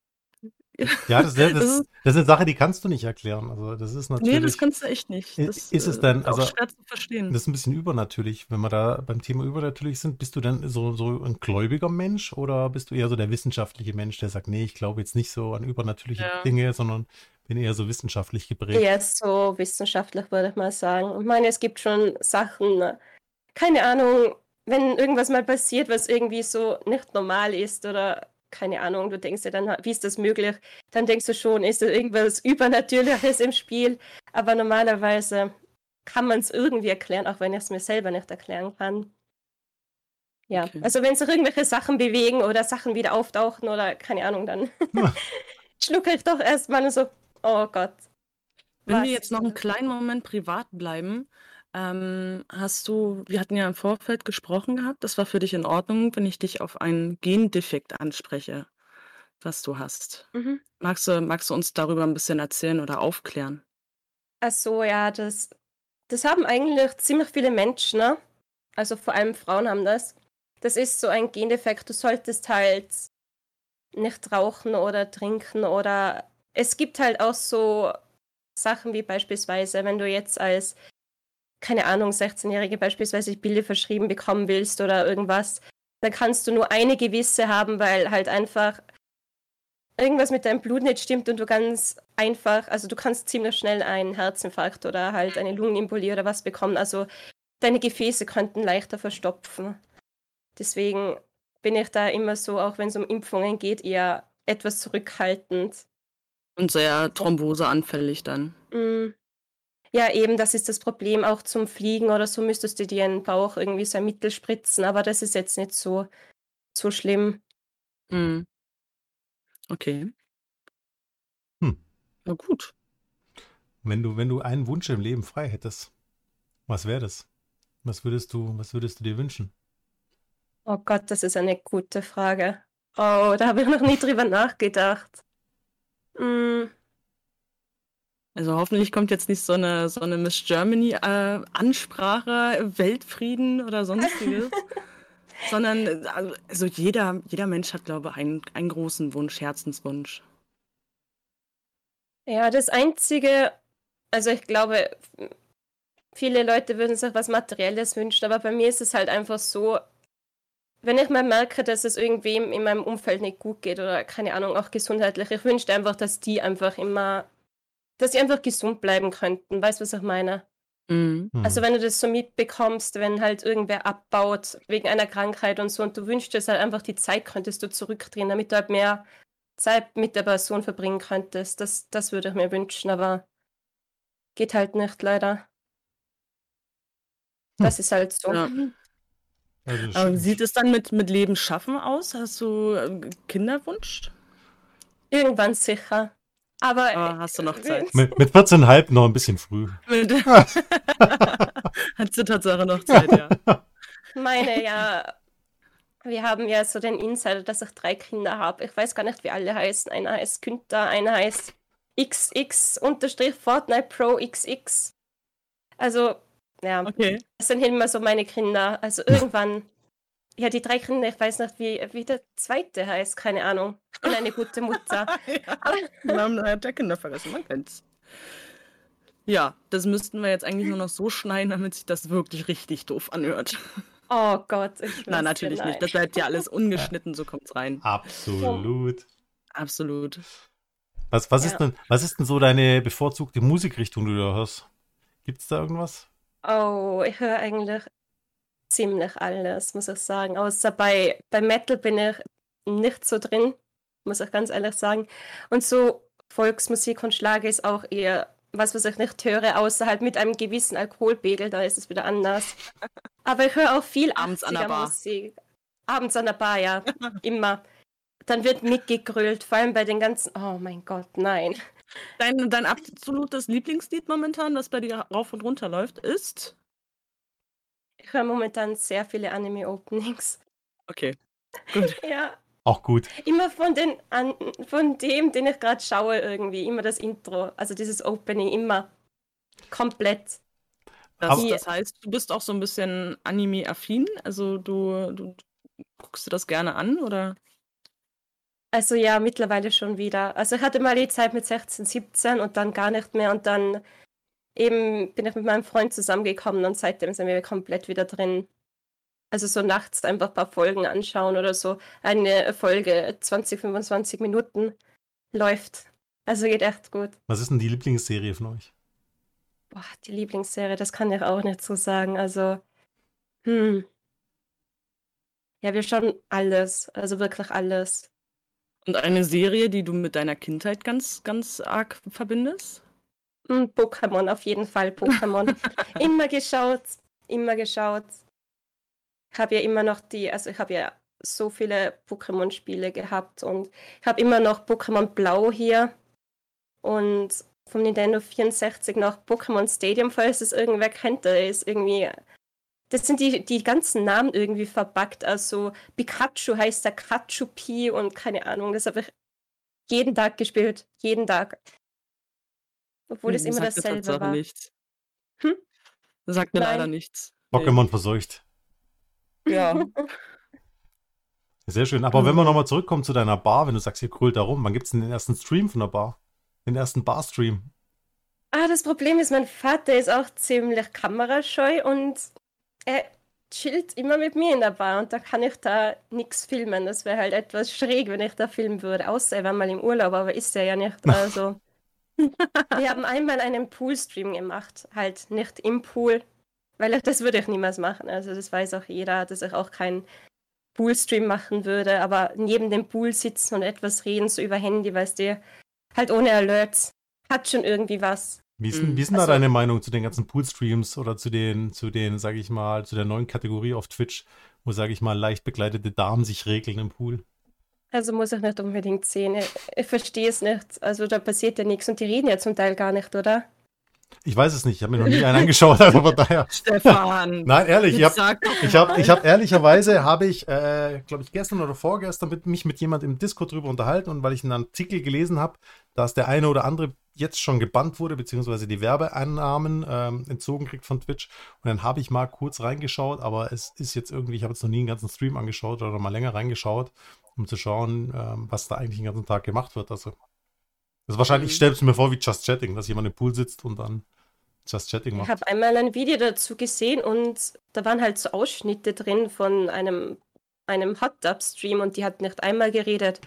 ja, das, das, das, ist, das, ist eine Sache, die kannst du nicht erklären. Also das ist natürlich. Nee, das kannst du echt nicht. Das ist es denn? Also schwer zu verstehen. Das ist ein bisschen übernatürlich, wenn wir da beim Thema übernatürlich sind. Bist du denn so, so ein gläubiger Mensch oder bist du eher so der wissenschaftliche Mensch, der sagt, nee, ich glaube jetzt nicht so an übernatürliche ja. Dinge, sondern bin eher so wissenschaftlich geprägt? Eher so wissenschaftlich, würde ich mal sagen. Und ich meine, es gibt schon Sachen, keine Ahnung, wenn irgendwas mal passiert, was irgendwie so nicht normal ist oder keine Ahnung, du denkst dir dann, wie ist das möglich? Dann denkst du schon, ist da irgendwas Übernatürliches im Spiel? Aber normalerweise kann man es irgendwie erklären, auch wenn ich es mir selber nicht erklären kann. Ja, okay. also wenn sich irgendwelche Sachen bewegen oder Sachen wieder auftauchen oder keine Ahnung, dann ja. schlucke ich doch erstmal so, oh Gott. Wenn was? wir jetzt noch einen kleinen Moment privat bleiben, ähm, hast du, wir hatten ja im Vorfeld gesprochen gehabt, das war für dich in Ordnung, wenn ich dich auf einen Gendefekt anspreche, was du hast. Mhm. Magst du, magst du uns darüber ein bisschen erzählen oder aufklären? Ach so, ja, das, das haben eigentlich ziemlich viele Menschen, ne? Also vor allem Frauen haben das. Das ist so ein Gendefekt. Du solltest halt nicht rauchen oder trinken oder es gibt halt auch so Sachen wie beispielsweise, wenn du jetzt als keine Ahnung, 16-Jährige beispielsweise Pille verschrieben bekommen willst oder irgendwas, dann kannst du nur eine gewisse haben, weil halt einfach irgendwas mit deinem Blut nicht stimmt und du ganz einfach, also du kannst ziemlich schnell einen Herzinfarkt oder halt eine Lungenembolie oder was bekommen. Also deine Gefäße könnten leichter verstopfen. Deswegen bin ich da immer so, auch wenn es um Impfungen geht, eher etwas zurückhaltend. Und sehr thromboseanfällig dann. Mm. Ja, eben, das ist das Problem. Auch zum Fliegen oder so müsstest du dir in den Bauch irgendwie so ein Mittel spritzen, aber das ist jetzt nicht so, so schlimm. Mhm. Okay. Hm. Na gut. Wenn du, wenn du einen Wunsch im Leben frei hättest, was wäre das? Was würdest du, was würdest du dir wünschen? Oh Gott, das ist eine gute Frage. Oh, da habe ich noch nie drüber nachgedacht. Hm, Also hoffentlich kommt jetzt nicht so eine, so eine Miss Germany äh, Ansprache, Weltfrieden oder sonstiges. Sondern äh, also jeder, jeder Mensch hat, glaube ich, einen, einen großen Wunsch, Herzenswunsch. Ja, das Einzige, also ich glaube, viele Leute würden sich was Materielles wünschen, aber bei mir ist es halt einfach so, wenn ich mal merke, dass es irgendwem in meinem Umfeld nicht gut geht oder keine Ahnung, auch gesundheitlich, ich wünschte einfach, dass die einfach immer, dass sie einfach gesund bleiben könnten. Weißt du, was ich meine? Mhm. Also Hm. wenn du das so mitbekommst, wenn halt irgendwer abbaut wegen einer Krankheit und so und du wünschst dir halt einfach die Zeit könntest du zurückdrehen, damit du halt mehr Zeit mit der Person verbringen könntest. Das, das würde ich mir wünschen, aber geht halt nicht leider. Das ist halt so. Ja. Also, sch- sieht es dann mit, mit Leben schaffen aus? Hast du äh, Kinderwunsch? Irgendwann sicher. Aber Aber hast du noch Zeit? mit, mit 14,5 noch ein bisschen früh. Hast du Tatsache noch Zeit, ja. meine ja, wir haben ja so den Insider, dass ich drei Kinder habe. Ich weiß gar nicht, wie alle heißen. Einer heißt Günther, einer heißt XX unterstrich Fortnite Pro XX. Also, ja, Okay. das sind immer so meine Kinder. Also irgendwann, ja, die drei Kinder, ich weiß nicht, wie, wie der zweite heißt, keine Ahnung. Ich bin eine gute Mutter. ja. Aber Namen hat der Kinder vergessen, man kennt's. Ja, das müssten wir jetzt eigentlich nur noch so schneiden, damit sich das wirklich richtig doof anhört. oh Gott, ich schwör's Nein, natürlich nein. nicht. Das bleibt ja alles ungeschnitten, so kommt's rein. Absolut. Absolut. Was, was, Ja. ist denn, was ist denn so deine bevorzugte Musikrichtung, die du da hörst? Gibt es da irgendwas? Oh, ich höre eigentlich ziemlich alles, muss ich sagen. Außer bei, bei Metal bin ich nicht so drin, muss ich ganz ehrlich sagen. Und so Volksmusik und Schlager ist auch eher was, was ich nicht höre, außer halt mit einem gewissen Alkoholpegel, da ist es wieder anders. Aber ich höre auch viel Abends an der 80er Bar. Musik. Abends an der Bar, ja, immer. Dann wird mitgegrölt, vor allem bei den ganzen, oh mein Gott, nein. Dein, dein absolutes Lieblingslied momentan, das bei dir rauf und runter läuft, ist? Ich höre momentan sehr viele Anime-Openings. Okay. Gut. Ja, Auch gut. Immer von, den, an, von dem, den ich gerade schaue, irgendwie. Immer das Intro. Also dieses Opening, immer. Komplett. Das, Aber- das heißt, du bist auch so ein bisschen Anime-affin? Also du, du guckst dir das gerne an, oder? Also ja, mittlerweile schon wieder. Also ich hatte mal die Zeit mit 16, 17 und dann gar nicht mehr. Und dann eben bin ich mit meinem Freund zusammengekommen und seitdem sind wir komplett wieder drin. Also so nachts einfach ein paar Folgen anschauen oder so. Eine Folge 20, 25 Minuten läuft. Also geht echt gut. Was ist denn die Lieblingsserie von euch? Boah, die Lieblingsserie, das kann ich auch nicht so sagen. Also, hm. Ja, wir schauen alles, also wirklich alles. Und eine Serie, die du mit deiner Kindheit ganz, ganz arg verbindest? Hm, Pokémon, auf jeden Fall Pokémon. immer geschaut, immer geschaut. Ich habe ja immer noch die, also ich habe ja so viele Pokémon-Spiele gehabt und ich habe immer noch Pokémon Blau hier und vom Nintendo 64 noch Pokémon Stadium, falls es irgendwer kennt, da ist irgendwie, das sind die, die ganzen Namen irgendwie verbuggt, also Pikachu heißt der Kachupi und keine Ahnung, das habe ich jeden Tag gespielt, jeden Tag. Obwohl es Hm, immer sagt mir dasselbe Tatsache war. nichts. Hm? Sagt mir Nein. leider nichts. Nee. Pokémon verseucht. Ja. Sehr schön. Aber Mhm. wenn wir nochmal zurückkommen zu deiner Bar, wenn du sagst, ihr grölt da rum, wann gibt es denn den ersten Stream von der Bar? Den ersten Bar-Stream? Ah, das Problem ist, mein Vater ist auch ziemlich kamerascheu und er chillt immer mit mir in der Bar und da kann ich da nichts filmen. Das wäre halt etwas schräg, wenn ich da filmen würde, außer er wäre mal im Urlaub, aber ist er ja nicht. Also, wir haben einmal einen Poolstream gemacht, halt nicht im Pool, weil das würde ich niemals machen. Also das weiß auch jeder, dass ich auch keinen Poolstream machen würde, aber neben dem Pool sitzen und etwas reden, so über Handy, weißt du, halt ohne Alerts, hat schon irgendwie was. Wie ist, Mhm. denn- wie ist denn da Also- deine Meinung zu den ganzen Pool-Streams oder zu den, zu den, sag ich mal, zu der neuen Kategorie auf Twitch, wo, sag ich mal, leicht bekleidete Damen sich regeln im Pool? Also muss ich nicht unbedingt sehen. Ich, ich verstehe es nicht. Also da passiert ja nichts und die reden ja zum Teil gar nicht, oder? Ich weiß es nicht, ich habe mir noch nie einen angeschaut, also von daher. Stefan. Nein, ehrlich, ich habe ich habe mal. ich hab ehrlicherweise habe ich, äh, glaube ich, gestern oder vorgestern mit, mich mit jemand im Disco drüber unterhalten und weil ich einen Artikel gelesen habe, dass der eine oder andere jetzt schon gebannt wurde, beziehungsweise die Werbeeinnahmen ähm, entzogen kriegt von Twitch. Und dann habe ich mal kurz reingeschaut, aber es ist jetzt irgendwie, ich habe jetzt noch nie einen ganzen Stream angeschaut oder mal länger reingeschaut, um zu schauen, ähm, was da eigentlich den ganzen Tag gemacht wird. Also, das wahrscheinlich, ich Mhm. stelle es mir vor wie Just Chatting, dass jemand im Pool sitzt und dann Just Chatting Ich macht. habe einmal ein Video dazu gesehen und da waren halt so Ausschnitte drin von einem, einem Hot Tub Stream und die hat nicht einmal geredet.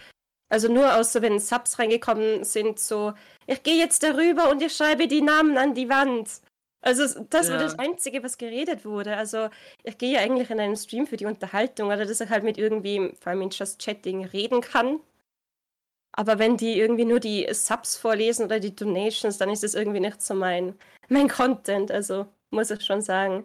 Also nur außer wenn Subs reingekommen sind, so, ich gehe jetzt darüber und ich schreibe die Namen an die Wand. Also das war Ja. das Einzige, was geredet wurde. Also ich gehe ja eigentlich in einen Stream für die Unterhaltung oder dass ich halt mit irgendwie, vor allem in Just Chatting, reden kann. Aber wenn die irgendwie nur die Subs vorlesen oder die Donations, dann ist das irgendwie nicht so mein, mein Content. Also muss ich schon sagen.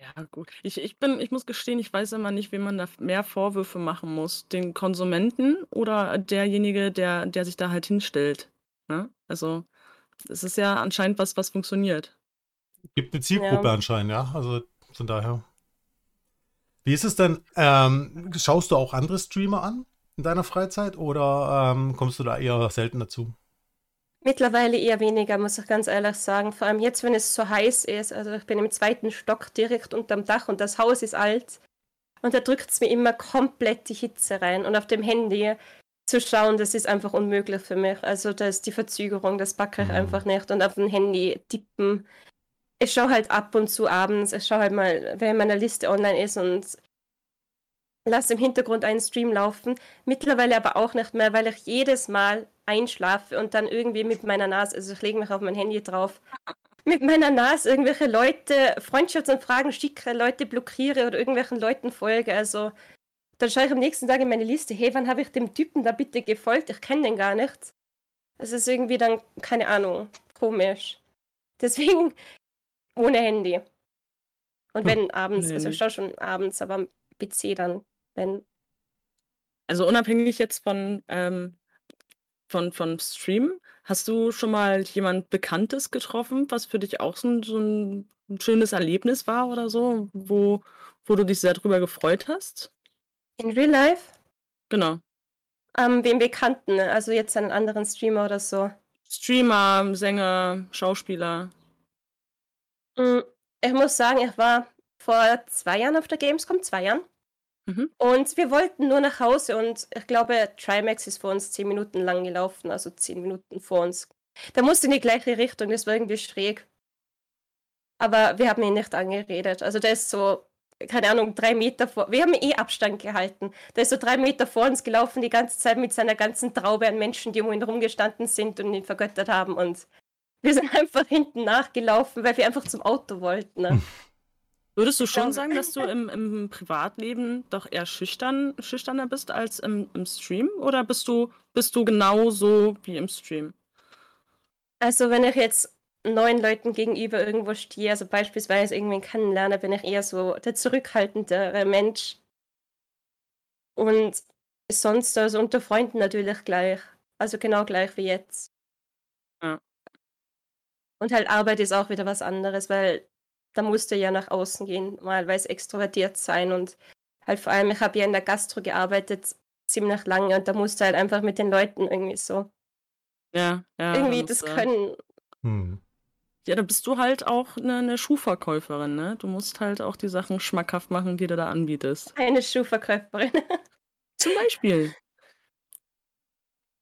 Ja, gut. Ich, ich bin, ich muss gestehen, ich weiß immer nicht, wem man da mehr Vorwürfe machen muss. Den Konsumenten oder derjenige, der, der sich da halt hinstellt. Ne? Also, es ist ja anscheinend was, was funktioniert. Gibt eine Zielgruppe Ja. anscheinend, ja. Also von daher. Wie ist es denn? Ähm, schaust du auch andere Streamer an in deiner Freizeit oder ähm, kommst du da eher selten dazu? Mittlerweile eher weniger, muss ich ganz ehrlich sagen. Vor allem jetzt, wenn es so heiß ist. Also ich bin im zweiten Stock direkt unterm Dach und das Haus ist alt. Und da drückt es mir immer komplett die Hitze rein. Und auf dem Handy zu schauen, das ist einfach unmöglich für mich. Also da ist die Verzögerung, das backe ich Mhm. einfach nicht. Und auf dem Handy tippen. Ich schaue halt ab und zu abends. Ich schaue halt mal, wer in meiner Liste online ist und lasse im Hintergrund einen Stream laufen. Mittlerweile aber auch nicht mehr, weil ich jedes Mal einschlafe und dann irgendwie mit meiner Nase, also ich lege mich auf mein Handy drauf, mit meiner Nase irgendwelche Leute Freundschaftsanfragen schicke, Leute blockiere oder irgendwelchen Leuten folge. Also dann schaue ich am nächsten Tag in meine Liste, hey, wann habe ich dem Typen da bitte gefolgt? Ich kenne den gar nicht. Es ist irgendwie dann, keine Ahnung, komisch. Deswegen ohne Handy. Und Hm. wenn abends, also ich Nee. schaue schon abends, aber am PC dann, wenn Also unabhängig jetzt von, ähm, von, von Stream, hast du schon mal jemand Bekanntes getroffen, was für dich auch so ein, so ein schönes Erlebnis war oder so, wo, wo du dich sehr drüber gefreut hast? in Real Life Genau. ähm, wem Bekannten, also jetzt einen anderen Streamer oder so. Streamer, Sänger, Schauspieler. Mm, Ich muss sagen, ich war vor zwei Jahren auf der Gamescom, zwei Jahren. Mhm. Und wir wollten nur nach Hause und ich glaube, Trimax ist vor uns zehn Minuten lang gelaufen, also zehn Minuten vor uns. Der musste in die gleiche Richtung, das war irgendwie schräg. Aber wir haben ihn nicht angeredet. Also der ist so, keine Ahnung, drei Meter vor. Wir haben eh Abstand gehalten. Der ist so drei Meter vor uns gelaufen, die ganze Zeit mit seiner ganzen Traube an Menschen, die um ihn rumgestanden sind und ihn vergöttert haben. Und wir sind einfach hinten nachgelaufen, weil wir einfach zum Auto wollten. Ne? Würdest du schon sagen, dass du im, im Privatleben doch eher schüchtern, schüchterner bist als im, im Stream? Oder bist du, bist du genauso wie im Stream? Also wenn ich jetzt neuen Leuten gegenüber irgendwo stehe, also beispielsweise irgendwen kennenlerne, bin ich eher so der zurückhaltendere Mensch. Und sonst, also unter Freunden natürlich gleich. Also genau gleich wie jetzt. Ja. Und halt Arbeit ist auch wieder was anderes, weil da musst du ja nach außen gehen, malweise extrovertiert sein und halt vor allem, ich habe ja in der Gastro gearbeitet ziemlich lange und da musst du halt einfach mit den Leuten irgendwie so Ja, ja. irgendwie das äh, können. Hm. Ja, da bist du halt auch eine, eine Schuhverkäuferin, ne? Du musst halt auch die Sachen schmackhaft machen, die du da anbietest. Eine Schuhverkäuferin. Zum Beispiel.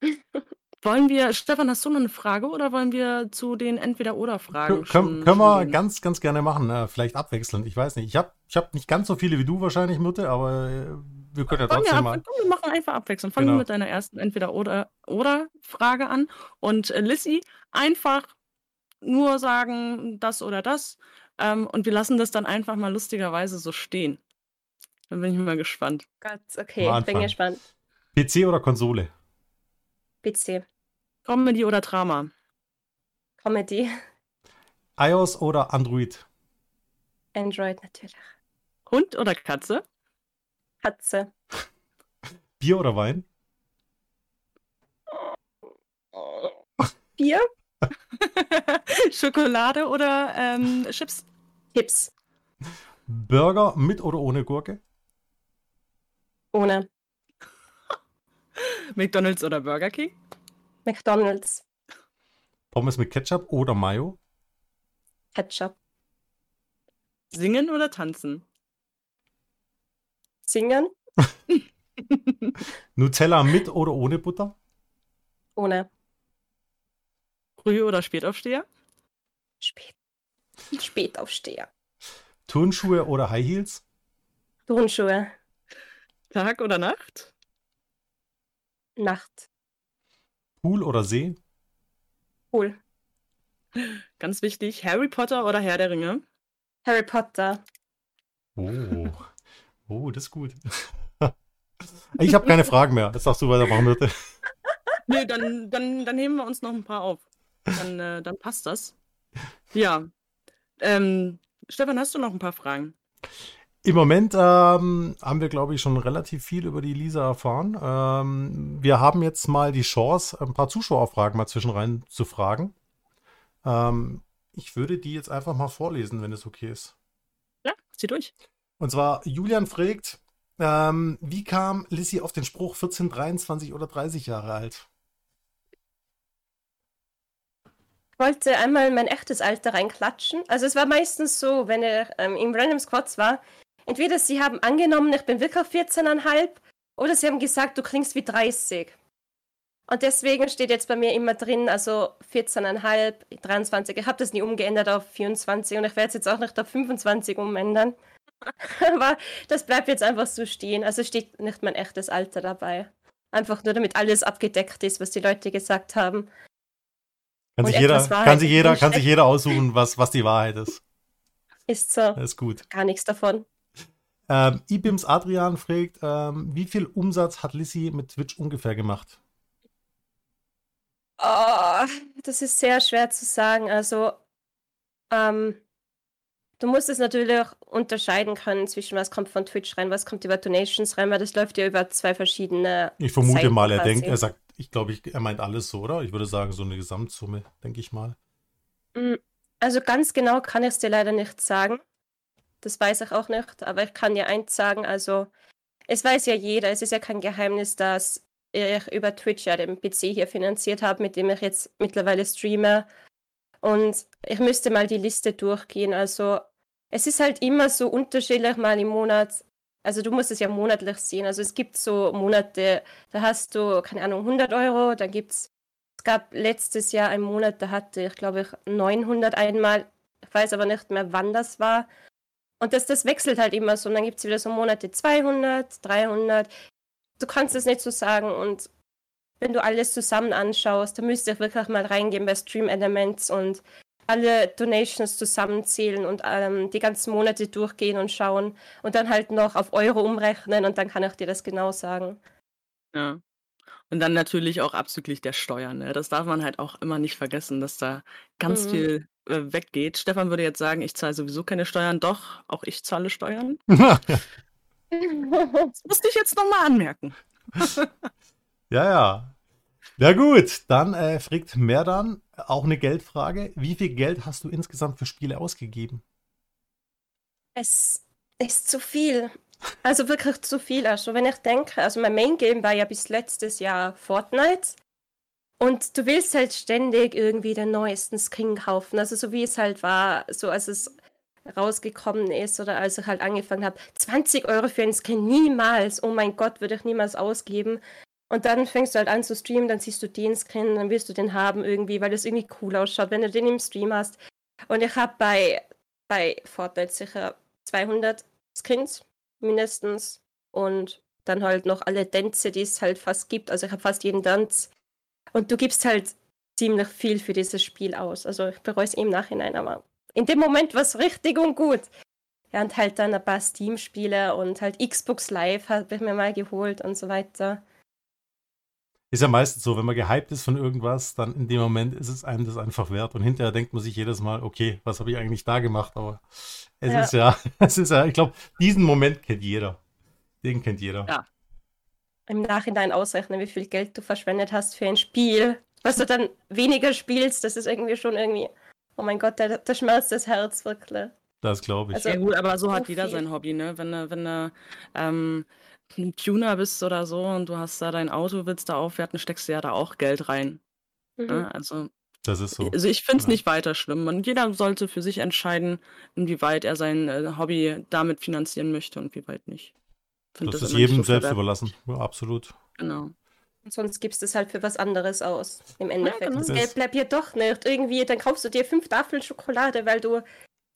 Wollen wir, Stefan, hast du noch eine Frage oder wollen wir zu den Entweder-Oder-Fragen können, können wir ganz, ganz gerne machen. Äh, vielleicht abwechselnd. Ich weiß nicht. Ich habe ich hab nicht ganz so viele wie du wahrscheinlich, Mutte, aber äh, wir können ja Fangen wir, trotzdem ab, mal. komm, wir machen einfach abwechselnd. Fangen Genau. wir mit deiner ersten Entweder-Oder-Frage an. Und äh, Lissy, einfach nur sagen, das oder das. Ähm, und wir lassen das dann einfach mal lustigerweise so stehen. Dann bin ich mal gespannt. Gott, okay, Mal ich bin gespannt. PC oder Konsole? PC, Comedy oder Drama? Comedy, iOS oder Android? Android natürlich. Hund oder Katze? Katze, Bier oder Wein? Bier? Schokolade oder ähm, Chips? Chips. Burger mit oder ohne Gurke? Ohne. McDonald's oder Burger King? McDonalds. Pommes mit Ketchup oder Mayo? Ketchup. Singen oder tanzen? Singen? Nutella mit oder ohne Butter? Ohne. Früh- oder Spätaufsteher? Spät. Spätaufsteher. Turnschuhe oder High Heels? Turnschuhe. Tag oder Nacht? Nacht. Pool oder See? Cool. Ganz wichtig, Harry Potter oder Herr der Ringe? Harry Potter. Oh. Oh, das ist gut. Ich habe keine Fragen mehr. Jetzt darfst du weitermachen, bitte. Nee, dann, dann, dann heben wir uns noch ein paar auf. Dann, äh, dann passt das. Ja. Ähm, Stefan, hast du noch ein paar Fragen? Im Moment ähm, haben wir, glaube ich, schon relativ viel über die Lisa erfahren. Ähm, wir haben jetzt mal die Chance, ein paar Zuschauerfragen mal zwischenrein zu fragen. Ähm, ich würde die jetzt einfach mal vorlesen, wenn es okay ist. Ja, zieh durch. Und zwar, Julian fragt, ähm, wie kam Lissy auf den Spruch 14, 23 oder 30 Jahre alt? Ich wollte einmal mein echtes Alter reinklatschen. Also es war meistens so, wenn er ähm, im Random Squads war, entweder sie haben angenommen, ich bin wirklich 14,5 oder sie haben gesagt, du klingst wie 30. Und deswegen steht jetzt bei mir immer drin, also 14,5, 23. Ich habe das nie umgeändert auf 24 und ich werde es jetzt auch nicht auf 25 umändern. Aber das bleibt jetzt einfach so stehen. Also steht nicht mein echtes Alter dabei. Einfach nur, damit alles abgedeckt ist, was die Leute gesagt haben. Kann Und sich jeder, kann sich jeder, kann sich jeder aussuchen, was, was die Wahrheit ist. Ist so. Das ist gut. Gar nichts davon. Ähm, Ibims Adrian fragt, ähm, wie viel Umsatz hat Lissy mit Twitch ungefähr gemacht? Oh, das ist sehr schwer zu sagen. Also, ähm, du musst es natürlich auch unterscheiden können zwischen was kommt von Twitch rein, was kommt über Donations rein, weil das läuft ja über zwei verschiedene. Ich vermute Seiten mal, er quasi. denkt, er sagt, ich glaube, ich, er meint alles so, oder? Ich würde sagen, so eine Gesamtsumme, denke ich mal. Mm, Also ganz genau kann ich es dir leider nicht sagen. Das weiß ich auch nicht, aber ich kann dir eins sagen, also es weiß ja jeder, es ist ja kein Geheimnis, dass ich über Twitch ja den PC hier finanziert habe, mit dem ich jetzt mittlerweile streame. Und ich müsste mal die Liste durchgehen. Also es ist halt immer so unterschiedlich mal im Monat. Also du musst es ja monatlich sehen. Also es gibt so Monate, da hast du, keine Ahnung, 100 Euro, dann gibt's es gab letztes Jahr einen Monat, da hatte ich, glaube ich, 900 einmal. Ich weiß aber nicht mehr, wann das war. Und das, das wechselt halt immer so. Und dann gibt es wieder so Monate 200, 300. Du kannst es nicht so sagen. Und wenn du alles zusammen anschaust, dann müsst ihr wirklich mal reingehen bei Stream Elements und alle Donations zusammenzählen und ähm, die ganzen Monate durchgehen und schauen und dann halt noch auf Euro umrechnen und dann kann ich dir das genau sagen. Ja. Und dann natürlich auch abzüglich der Steuern. Ne? Das darf man halt auch immer nicht vergessen, dass da ganz Mhm. viel äh, weggeht. Stefan würde jetzt sagen, ich zahle sowieso keine Steuern. Doch, auch ich zahle Steuern. Das musste ich jetzt nochmal anmerken. Ja, ja. Na gut, dann äh, fragt Merdan auch eine Geldfrage. Wie viel Geld hast du insgesamt für Spiele ausgegeben? Es ist zu viel. Also wirklich zu viel. Also wenn ich denke, also mein Main Game war ja bis letztes Jahr Fortnite. Und du willst halt ständig irgendwie den neuesten Skin kaufen. Also so wie es halt war, so als es rausgekommen ist oder als ich halt angefangen habe. 20 Euro für einen Skin, niemals. Oh mein Gott, würde ich niemals ausgeben. Und dann fängst du halt an zu streamen, dann siehst du den Skin, dann willst du den haben irgendwie, weil das irgendwie cool ausschaut, wenn du den im Stream hast. Und ich habe bei, bei Fortnite sicher 200 Skins mindestens und dann halt noch alle Tänze, die es halt fast gibt. Also ich habe fast jeden Tanz. Und du gibst halt ziemlich viel für dieses Spiel aus. Also ich bereue es im Nachhinein, aber in dem Moment war es richtig und gut. Ja, und halt dann ein paar Steam-Spiele und halt Xbox Live habe ich mir mal geholt und so weiter. Ist ja meistens so, wenn man gehypt ist von irgendwas, dann in dem Moment ist es einem das einfach wert. Und hinterher denkt man sich jedes Mal, okay, was habe ich eigentlich da gemacht? Aber es Ja. ist ja, es ist ja, ich glaube, diesen Moment kennt jeder. Den kennt jeder. Ja. Im Nachhinein ausrechnen, wie viel Geld du verschwendet hast für ein Spiel, was du dann weniger spielst. Das ist irgendwie schon irgendwie, oh mein Gott, da, da schmerzt das Herz wirklich. Das glaube ich. Also, ja gut, aber so hat so jeder viel. sein Hobby, ne? Wenn du, wenn du ähm, ein Tuner bist oder so und du hast da dein Auto, willst da aufwerten, steckst du ja da auch Geld rein. Mhm. Ne? Also, das ist so. also ich finde es Ja. nicht weiter schlimm. Und jeder sollte für sich entscheiden, inwieweit er sein äh, Hobby damit finanzieren möchte und wie weit nicht. Find Das ist immer nicht jedem so selbst überlassen. Ja, absolut. Genau. Und sonst gibst du es halt für was anderes aus. Im Endeffekt. genau. Das Das- Geld bleibt ja doch nicht. Irgendwie, dann kaufst du dir fünf Tafeln Schokolade, weil du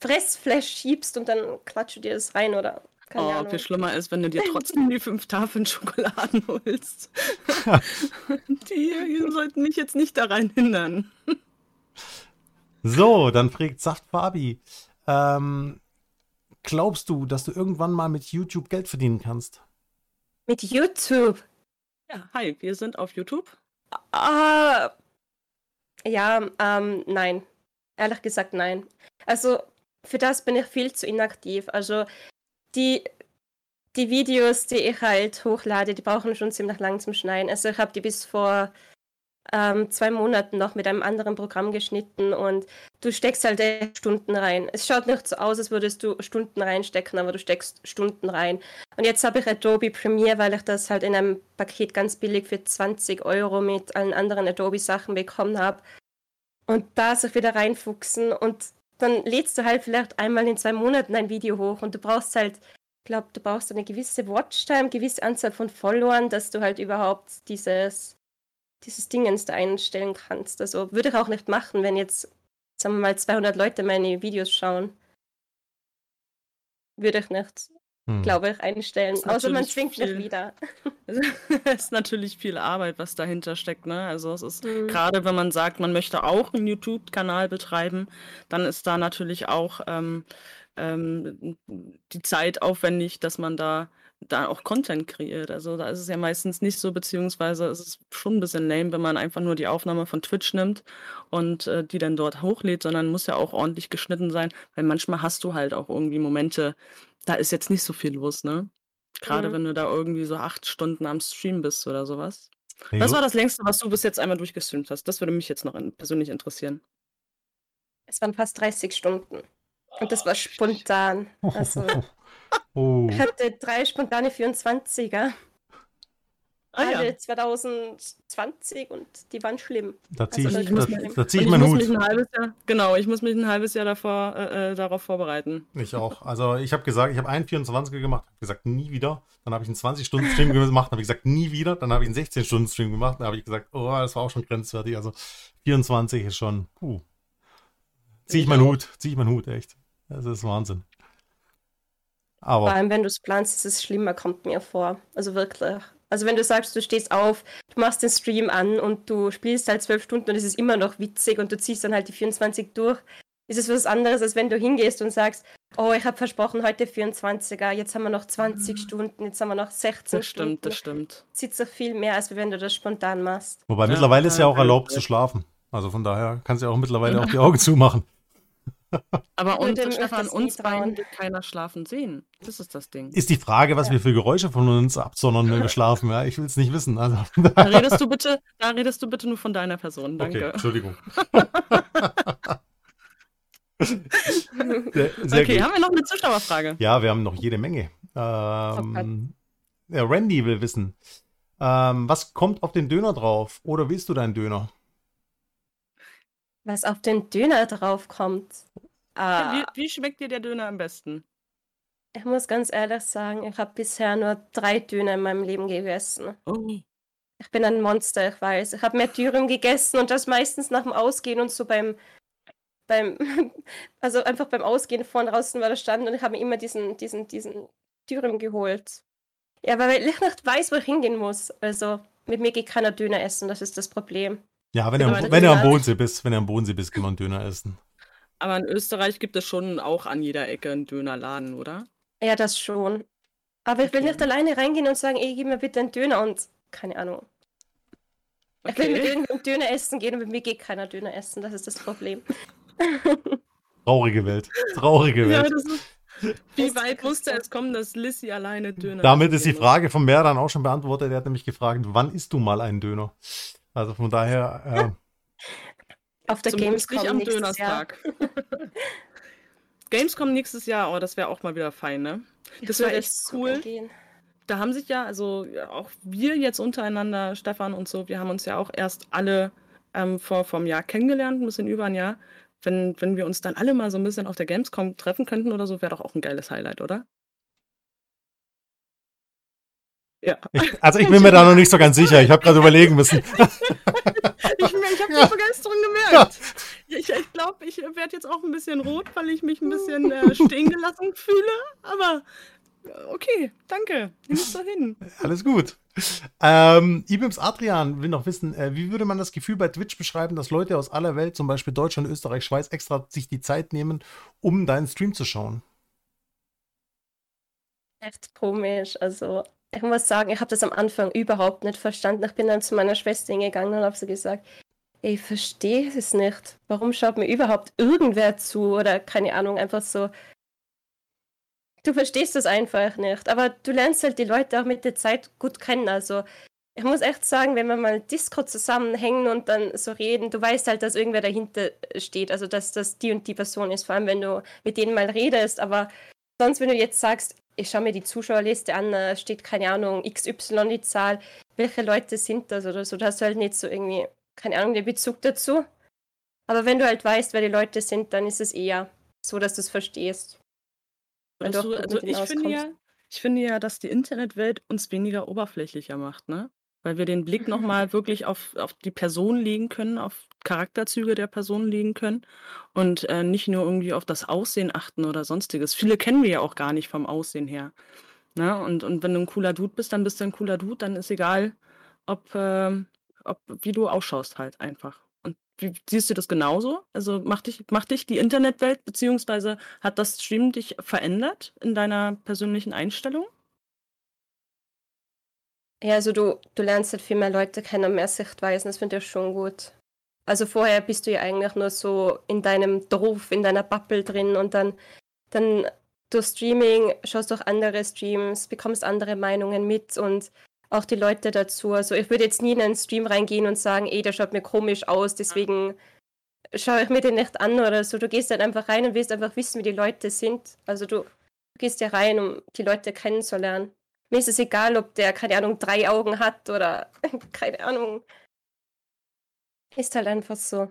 Fressflash schiebst und dann klatscht du dir das rein oder keine oh, Ahnung. viel schlimmer ist, wenn du dir trotzdem die fünf Tafeln Schokoladen holst. die, die sollten mich jetzt nicht daran hindern. So, dann fragt Saft Fabi. Ähm, glaubst du, dass du irgendwann mal mit YouTube Geld verdienen kannst? Mit YouTube. Ja, hi, wir sind auf YouTube. Ah, ja, ähm, nein. Ehrlich gesagt, nein. Also, für das bin ich viel zu inaktiv. Also, die, die Videos, die ich halt hochlade, die brauchen schon ziemlich lang zum Schneiden. Also, ich habe die bis vor ähm, zwei Monaten noch mit einem anderen Programm geschnitten und du steckst halt Stunden rein. Es schaut nicht so aus, als würdest du Stunden reinstecken, aber du steckst Stunden rein. Und jetzt habe ich Adobe Premiere, weil ich das halt in einem Paket ganz billig für 20 Euro mit allen anderen Adobe-Sachen bekommen habe. Und da sich wieder reinfuchsen und dann lädst du halt vielleicht einmal in zwei Monaten ein Video hoch und du brauchst halt, ich glaube, du brauchst eine gewisse Watchtime, gewisse Anzahl von Followern, dass du halt überhaupt dieses, dieses Dingens da einstellen kannst. Also würde ich auch nicht machen, wenn jetzt, sagen wir mal, 200 Leute meine Videos schauen. Würde ich nicht, Hm. glaube ich, einstellen. Außer man natürlich schwingt mich viel. wieder. Es ist natürlich viel Arbeit, was dahinter steckt. Ne? Also es ist Mhm. gerade, wenn man sagt, man möchte auch einen YouTube-Kanal betreiben, dann ist da natürlich auch ähm, ähm, die Zeit aufwendig, dass man da da auch Content kreiert. Also da ist es ja meistens nicht so, beziehungsweise ist es schon ein bisschen lame, wenn man einfach nur die Aufnahme von Twitch nimmt und äh, die dann dort hochlädt, sondern muss ja auch ordentlich geschnitten sein, weil manchmal hast du halt auch irgendwie Momente, da ist jetzt nicht so viel los, ne? Gerade Mhm. wenn du da irgendwie so acht Stunden am Stream bist oder sowas. Hey, Was war das längste, was du bis jetzt einmal durchgestreamt hast? Das würde mich jetzt noch in, persönlich interessieren. Es waren fast 30 Stunden. Und das war spontan. Also, oh. ich hatte drei spontane 24er. Ah, ja. Alle 2020 und die waren schlimm. Da ziehe Also, ich, da, mich- da zieh ich meinen Hut. mich ein halbes Jahr, genau, ich muss mich ein halbes Jahr davor, äh, äh, darauf vorbereiten. Ich auch. Also ich habe gesagt, ich habe einen 24er gemacht, habe gesagt, nie wieder. Dann habe ich einen 20-Stunden-Stream gemacht, habe ich gesagt, nie wieder. Dann habe ich einen 16-Stunden-Stream gemacht, dann habe ich gesagt, oh, das war auch schon grenzwertig. Also 24 ist schon, puh. Zieh ich meinen. Hut, zieh ich meinen Hut, echt. Das ist Wahnsinn. Vor Aber allem, wenn du es planst, ist es schlimmer, kommt mir vor. Also wirklich. Also wenn du sagst, du stehst auf, du machst den Stream an und du spielst halt zwölf Stunden und es ist immer noch witzig und du ziehst dann halt die 24 durch, ist es was anderes, als wenn du hingehst und sagst, oh, ich habe versprochen, heute 24er, jetzt haben wir noch 20 Stunden, jetzt haben wir noch 16 Das Stunden. stimmt, das stimmt. Zieht sich viel mehr, als wenn du das spontan machst. wobei Ja, mittlerweile ist ja ja, auch erlaubt ja. zu schlafen. Also von daher kannst du ja auch mittlerweile auch die Augen zumachen. Aber mich Stefan, uns beiden will keiner schlafen sehen. Das ist das Ding. Ist die Frage, was Ja. wir für Geräusche von uns absondern, wenn wir schlafen. Ja, ich will es nicht wissen. Also, Da redest du bitte, da redest du bitte nur von deiner Person. okay, Danke. Entschuldigung. Sehr, sehr okay, gut. haben wir noch eine Zuschauerfrage? Ja, wir haben noch jede Menge. Ähm, ja, Randy will wissen, ähm, was kommt auf den Döner drauf? Oder willst du deinen Döner? Was auf den Döner draufkommt. Ah, Wie, wie schmeckt dir der Döner am besten? ich muss ganz ehrlich sagen, ich habe bisher nur drei Döner in meinem Leben gegessen. Oh. Ich bin ein Monster, ich weiß. Ich habe mehr Dürüm gegessen und das meistens nach dem Ausgehen und so beim, beim, also einfach beim Ausgehen vorne draußen war der Stand und ich habe mir immer diesen, diesen, diesen Dürüm geholt. Ja, weil ich nicht weiß, wo ich hingehen muss. Also mit mir geht keiner Döner essen, das ist das Problem. Ja, wenn, Ja, er, wenn er am Bodensee bist, wenn er am Bodensee bist, kann man Döner essen. Aber in Österreich gibt es schon auch an jeder Ecke einen Dönerladen, oder? Ja, das schon. Aber ich will Okay. nicht alleine reingehen und sagen, ey, gib mir bitte einen Döner und keine Ahnung. Ich will mit Okay. irgendeinem Döner essen gehen und mit mir geht keiner Döner essen, das ist das Problem. Traurige Welt. Traurige Ja, Welt. ist, Wie weit musste es kommen, dass Lissy alleine Döner Damit ist die Frage von Mer dann auch schon beantwortet. Er hat nämlich gefragt, wann isst du mal einen Döner? Also von daher, Auf der? Zumindest Gamescom nicht am nächstes Jahr. Donnerstag. Gamescom nächstes Jahr, oh, das wäre auch mal wieder fein, ne? Das wäre echt cool. gehen. Da haben sich ja, also auch wir jetzt untereinander, Stefan und so, wir haben uns ja auch erst alle ähm, vor, einem Jahr kennengelernt, ein bisschen über ein Jahr. Wenn, wenn wir uns dann alle mal so ein bisschen auf der Gamescom treffen könnten oder so, wäre doch auch ein geiles Highlight, oder? Ja. ich, also ich bin mir da noch nicht so ganz sicher. Ich habe gerade überlegen müssen. Ich, ich habe die Begeisterung gemerkt. Ich, ich glaube, ich werde jetzt auch ein bisschen rot, weil ich mich ein bisschen äh, stehen gelassen fühle. Aber äh, okay, danke. Nimm es so hin. Alles gut. Ähm, Ibims Adrian will noch wissen, äh, wie würde man das Gefühl bei Twitch beschreiben, dass Leute aus aller Welt, zum Beispiel Deutschland, Österreich, Schweiz, extra sich die Zeit nehmen, um deinen Stream zu schauen? Echt komisch. Also, ich muss sagen, ich habe das am Anfang überhaupt nicht verstanden. Ich bin dann zu meiner Schwester hingegangen und habe sie gesagt, ich verstehe es nicht. Warum schaut mir überhaupt irgendwer zu? Oder keine Ahnung, einfach so. Du verstehst das einfach nicht. Aber du lernst halt die Leute auch mit der Zeit gut kennen. Also, ich muss echt sagen, wenn wir mal Discord zusammenhängen und dann so reden, du weißt halt, dass irgendwer dahinter steht. Also, dass das die und die Person ist. Vor allem, wenn du mit denen mal redest. Aber sonst, wenn du jetzt sagst, ich schaue mir die Zuschauerliste an, da steht keine Ahnung, XY die Zahl, welche Leute sind das oder so, da hast du halt nicht so irgendwie, keine Ahnung, den Bezug dazu. Aber wenn du halt weißt, wer die Leute sind, dann ist es eher so, dass du es verstehst. Weißt du also ich finde ja, ich finde ja, dass die Internetwelt uns weniger oberflächlicher macht, ne? Weil wir den Blick nochmal wirklich auf, auf die Person legen können, auf Charakterzüge der Person legen können und äh, nicht nur irgendwie auf das Aussehen achten oder sonstiges. Viele kennen wir ja auch gar nicht vom Aussehen her. Ne? Und, und wenn du ein cooler Dude bist, dann bist du ein cooler Dude, dann ist egal, ob, ähm, ob wie du ausschaust halt einfach. Und wie, siehst du das genauso? Also macht dich, macht dich die Internetwelt, beziehungsweise hat das Stream dich verändert in deiner persönlichen Einstellung? Ja, also du, du lernst halt viel mehr Leute kennen, mehr Sichtweisen, das finde ich schon gut. Also vorher bist du ja eigentlich nur so in deinem Dorf, in deiner Bubble drin und dann, dann durch Streaming schaust du auch andere Streams, bekommst andere Meinungen mit und auch die Leute dazu. Also ich würde jetzt nie in einen Stream reingehen und sagen, ey, der schaut mir komisch aus, deswegen schaue ich mir den nicht an oder so. Du gehst dann einfach rein und willst einfach wissen, wie die Leute sind. Also du gehst ja rein, um die Leute kennenzulernen. Mir ist es egal, ob der, keine Ahnung, drei Augen hat oder keine Ahnung. Ist halt einfach so.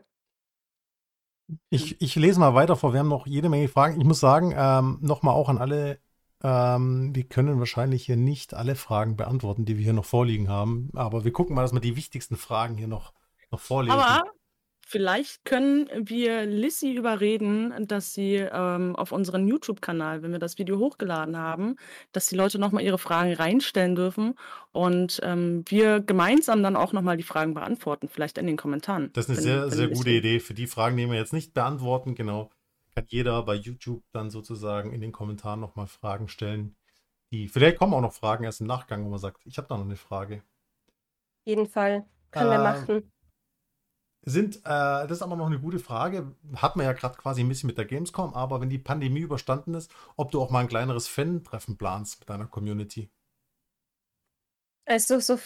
Ich, ich lese mal weiter vor. Wir haben noch jede Menge Fragen. Ich muss sagen, ähm, nochmal auch an alle, ähm, wir können wahrscheinlich hier nicht alle Fragen beantworten, die wir hier noch vorliegen haben. Aber wir gucken mal, dass wir die wichtigsten Fragen hier noch, noch vorlesen. Aber vielleicht können wir Lissy überreden, dass sie ähm, auf unseren YouTube-Kanal, wenn wir das Video hochgeladen haben, dass die Leute nochmal ihre Fragen reinstellen dürfen und ähm, wir gemeinsam dann auch nochmal die Fragen beantworten, vielleicht in den Kommentaren. Das ist eine wenn- sehr, wenn sehr Lissy- gute Idee. Für die Fragen, die wir jetzt nicht beantworten, genau, kann jeder bei YouTube dann sozusagen in den Kommentaren nochmal Fragen stellen. Die, vielleicht kommen auch noch Fragen erst im Nachgang, wo man sagt, ich habe da noch eine Frage. jeden Fall. Können wir Ähm, machen. Sind, äh, das ist aber noch eine gute Frage. Hat man ja gerade quasi ein bisschen mit der Gamescom, aber wenn die Pandemie überstanden ist, ob du auch mal ein kleineres Fan-Treffen planst mit deiner Community. Also so,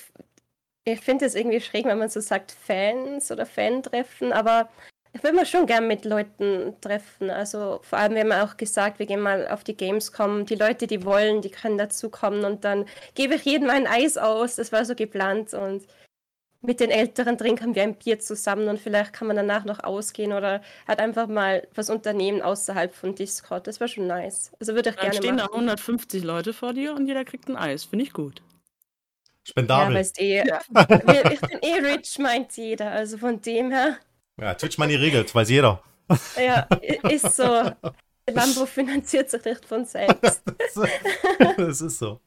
ich finde es irgendwie schräg, wenn man so sagt Fans oder Fan-Treffen, aber ich würde mal schon gern mit Leuten treffen. Also vor allem, wir haben auch gesagt, wir gehen mal auf die Gamescom. Die Leute, die wollen, die können dazukommen und dann gebe ich jedem ein Eis aus. Das war so geplant und mit den Älteren trinken wir ein Bier zusammen und vielleicht kann man danach noch ausgehen oder halt einfach mal was unternehmen außerhalb von Discord. Das war schon nice. Also würde ich Dann gerne stehen da machen. 150 Leute vor dir und jeder kriegt ein Eis. Finde ich gut. Ja, Spendabel. weißt eh, Ja. ich bin eh rich, meint jeder. Also von dem her. Ja, Twitch Money regelt, weiß jeder. Ja, ist so. Lambo finanziert sich nicht von selbst. das ist so.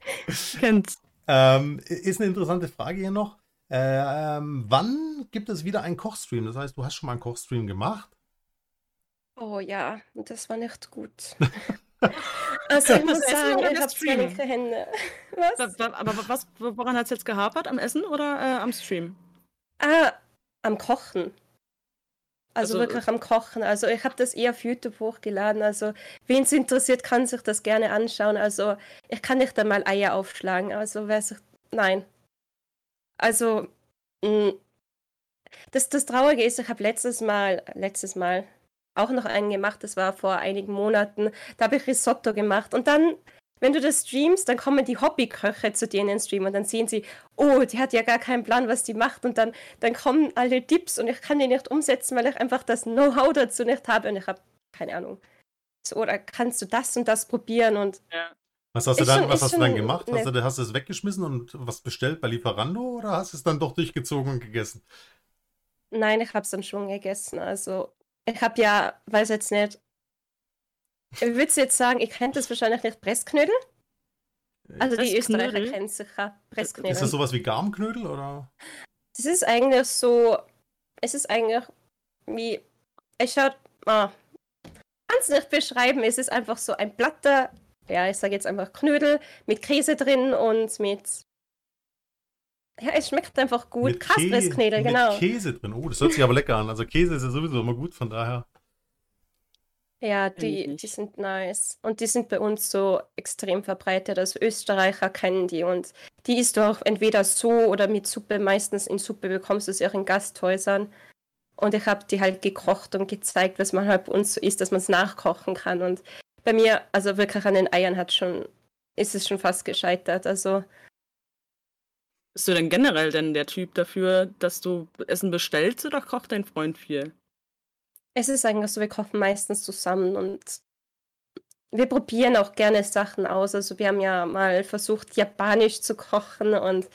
Kennt's. Ähm, ist eine interessante Frage hier noch. Ähm, wann gibt es wieder einen Kochstream? Das heißt, du hast schon mal einen Kochstream gemacht. Oh ja, das war nicht gut. Also ich muss Das Essen sagen, ich habe keine Hände. Was? Wa- wa- Aber was, woran hat es jetzt gehapert? Am Essen oder äh, am Stream? Ah, am Kochen. Also, also wirklich am Kochen. Also ich habe das eher auf YouTube hochgeladen. Also wen es interessiert, kann sich das gerne anschauen. Also ich kann nicht einmal Eier aufschlagen. Also wer sich. Nein. Also mm, das, das Traurige ist, ich habe letztes Mal, letztes Mal auch noch einen gemacht, das war vor einigen Monaten, da habe ich Risotto gemacht und dann, wenn du das streamst, dann kommen die Hobbyköche zu dir in den Stream und dann sehen sie, oh, die hat ja gar keinen Plan, was die macht und dann, dann kommen alle Tipps und ich kann die nicht umsetzen, weil ich einfach das Know-how dazu nicht habe und ich habe keine Ahnung. So, oder kannst du das und das probieren und ja. Was hast du dann, schon, was hast du dann gemacht? Hast du, hast du es weggeschmissen und was bestellt bei Lieferando oder hast du es dann doch durchgezogen und gegessen? Nein, ich habe es dann schon gegessen. Also, ich habe ja, weiß jetzt nicht, ich würde jetzt sagen, ich kennt das wahrscheinlich nicht, Pressknödel. Also die Österreicher kennen sicher Pressknödel. Ist das sowas wie Garmknödel oder? Das ist eigentlich so, es ist eigentlich wie, ich schaut, ah, kann es nicht beschreiben, es ist einfach so ein platter, ja, ich sage jetzt einfach Knödel mit Käse drin und mit ja, es schmeckt einfach gut. Kaspressknödel, genau. Mit Käse drin. Oh, das hört sich aber lecker an. Also Käse ist ja sowieso immer gut, von daher. Ja, die, die sind nice. Und die sind bei uns so extrem verbreitet. Also Österreicher kennen die und die isst du auch entweder so oder mit Suppe. Meistens in Suppe bekommst du sie auch in Gasthäusern. Und ich habe die halt gekocht und gezeigt, was man halt bei uns so isst, dass man es nachkochen kann. Und bei mir, also wirklich an den Eiern hat schon, ist es schon fast gescheitert. Also bist du denn generell denn der Typ dafür, dass du Essen bestellst oder kocht dein Freund viel? Es ist eigentlich so, wir kochen meistens zusammen und wir probieren auch gerne Sachen aus. Also wir haben ja mal versucht, japanisch zu kochen und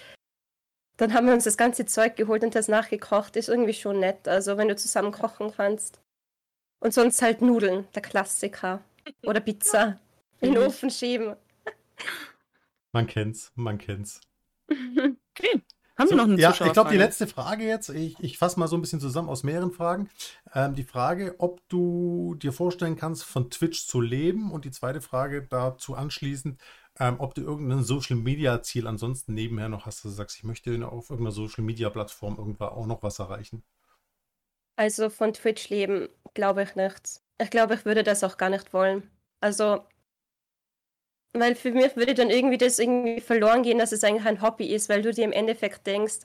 dann haben wir uns das ganze Zeug geholt und das nachgekocht. Ist irgendwie schon nett. Also wenn du zusammen kochen kannst. Und sonst halt Nudeln, der Klassiker. Oder Pizza. In den Ofen schieben. Man kennt's, man kennt's. Okay. Haben so, wir noch eine Ja, ich glaube, die letzte Frage jetzt, ich, ich fasse mal so ein bisschen zusammen aus mehreren Fragen. Ähm, die Frage, ob du dir vorstellen kannst, von Twitch zu leben und die zweite Frage dazu anschließend, ähm, ob du irgendein Social Media Ziel ansonsten nebenher noch hast, dass du sagst, ich möchte auf irgendeiner Social Media Plattform irgendwann auch noch was erreichen. Also von Twitch leben, glaube ich nicht. Ich glaube, ich würde das auch gar nicht wollen. Also weil für mich würde dann irgendwie das irgendwie verloren gehen, dass es eigentlich ein Hobby ist, weil du dir im Endeffekt denkst,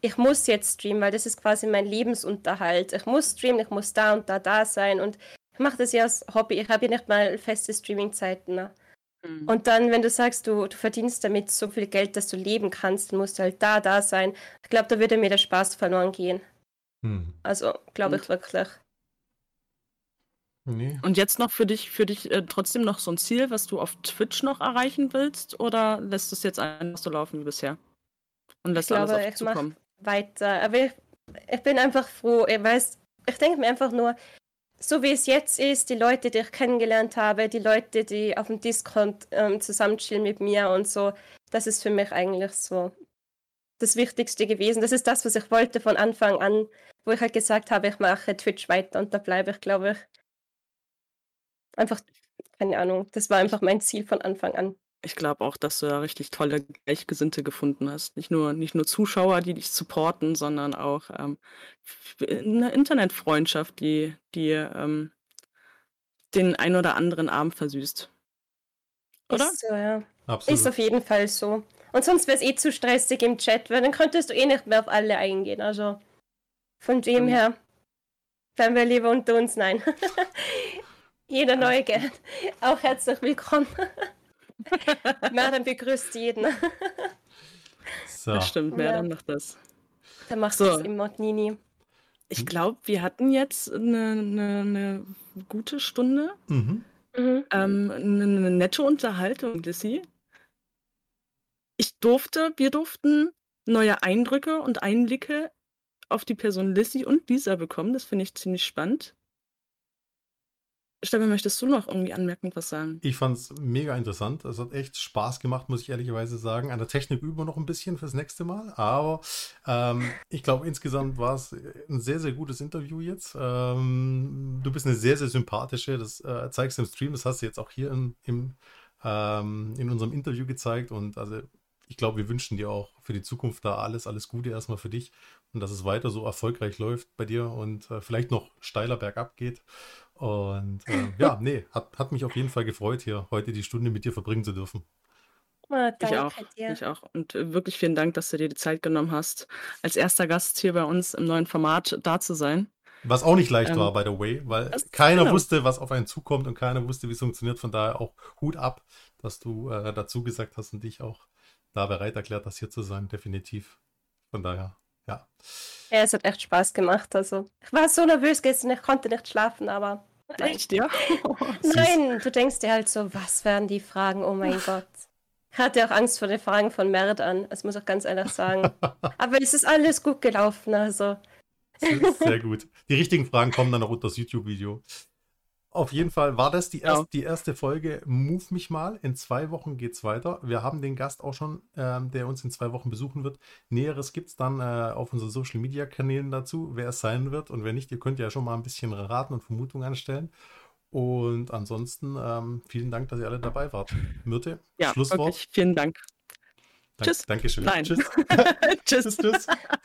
ich muss jetzt streamen, weil das ist quasi mein Lebensunterhalt. Ich muss streamen, ich muss da und da da sein und ich mache das ja als Hobby. Ich habe ja nicht mal feste Streamingzeiten. Ne? Mhm. Und dann, wenn du sagst, du, du verdienst damit so viel Geld, dass du leben kannst, dann musst du halt da, da sein. Ich glaube, da würde mir der Spaß verloren gehen. Mhm. Also, glaube ich wirklich. Nee. Und jetzt noch für dich, für dich äh, trotzdem noch so ein Ziel, was du auf Twitch noch erreichen willst? Oder lässt es jetzt einfach so laufen wie bisher? Und lässt ich alles glaube, auf dich zukommen? Weiter. Aber ich, ich bin einfach froh. Ich weiß, ich denke mir einfach nur, so wie es jetzt ist, die Leute, die ich kennengelernt habe, die Leute, die auf dem Discord ähm, zusammen chillen mit mir und so, das ist für mich eigentlich so das Wichtigste gewesen. Das ist das, was ich wollte von Anfang an, wo ich halt gesagt habe, ich mache Twitch weiter und da bleibe ich, glaube ich. Einfach, keine Ahnung, das war einfach mein Ziel von Anfang an. Ich glaube auch, dass du da richtig tolle Gleichgesinnte gefunden hast. Nicht nur, nicht nur Zuschauer, die dich supporten, sondern auch ähm, eine Internetfreundschaft, die dir ähm, den ein oder anderen Abend versüßt. Oder? Ist so, ja. Absolut. Ist auf jeden Fall so. Und sonst wäre es eh zu stressig im Chat, weil dann könntest du eh nicht mehr auf alle eingehen. Also von dem mhm. her bleiben wir lieber unter uns. Nein. Jeder neue gern. Auch herzlich willkommen. Merdan begrüßt jeden. So. Das stimmt, Merdan ja. macht das. Der macht so. das im Modnini. Ich glaube, wir hatten jetzt eine, eine, eine gute Stunde. Mhm. Mhm. Ähm, eine nette Unterhaltung, Lissy. Ich durfte, wir durften neue Eindrücke und Einblicke auf die Person Lissy und Lisa bekommen. Das finde ich ziemlich spannend. Stefan, möchtest du noch irgendwie anmerkend was sagen? Ich fand es mega interessant. Es hat echt Spaß gemacht, muss ich ehrlicherweise sagen. An der Technik üben wir noch ein bisschen fürs nächste Mal. Aber ähm, ich glaube, insgesamt war es ein sehr, sehr gutes Interview jetzt. Ähm, du bist eine sehr, sehr sympathische. Das äh, zeigst du im Stream. Das hast du jetzt auch hier im, im ähm, in unserem Interview gezeigt. Und also ich glaube, wir wünschen dir auch für die Zukunft da alles, alles Gute erstmal für dich und dass es weiter so erfolgreich läuft bei dir und äh, vielleicht noch steiler bergab geht. Und äh, ja, nee, hat, hat mich auf jeden Fall gefreut, hier heute die Stunde mit dir verbringen zu dürfen. Ah, Ich danke auch, dir. ich auch. Und äh, wirklich vielen Dank, dass du dir die Zeit genommen hast, als erster Gast hier bei uns im neuen Format da zu sein. Was auch nicht leicht Ähm, war, by the way, weil keiner genau. wusste, was auf einen zukommt und keiner wusste, wie es funktioniert. Von daher auch Hut ab, dass du äh, dazu gesagt hast und dich auch da bereit erklärt hast, hier zu sein, definitiv. Von daher, ja. Ja, es hat echt Spaß gemacht. Also, ich war so nervös gestern, ich konnte nicht schlafen, aber Echt, ja? Nein, du denkst dir halt so, was werden die Fragen? Oh mein Gott. Ich hatte auch Angst vor den Fragen von Mert an, das muss ich ganz ehrlich sagen. Aber es ist alles gut gelaufen, also. Sehr, sehr gut. Die richtigen Fragen kommen dann noch unter das YouTube-Video. Auf jeden Fall war das die, erst, Ja. die erste Folge Move mich mal. In zwei Wochen geht's weiter. Wir haben den Gast auch schon, ähm, der uns in zwei Wochen besuchen wird. Näheres gibt's dann äh, auf unseren Social Media Kanälen dazu, wer es sein wird und wer nicht. Ihr könnt ja schon mal ein bisschen raten und Vermutungen anstellen. Und ansonsten ähm, vielen Dank, dass ihr alle dabei wart. Myrte, Ja, Schlusswort. wirklich, vielen Dank. Dank, Tschüss. Dankeschön. Nein. Tschüss. Tschüss. tschüss, tschüss.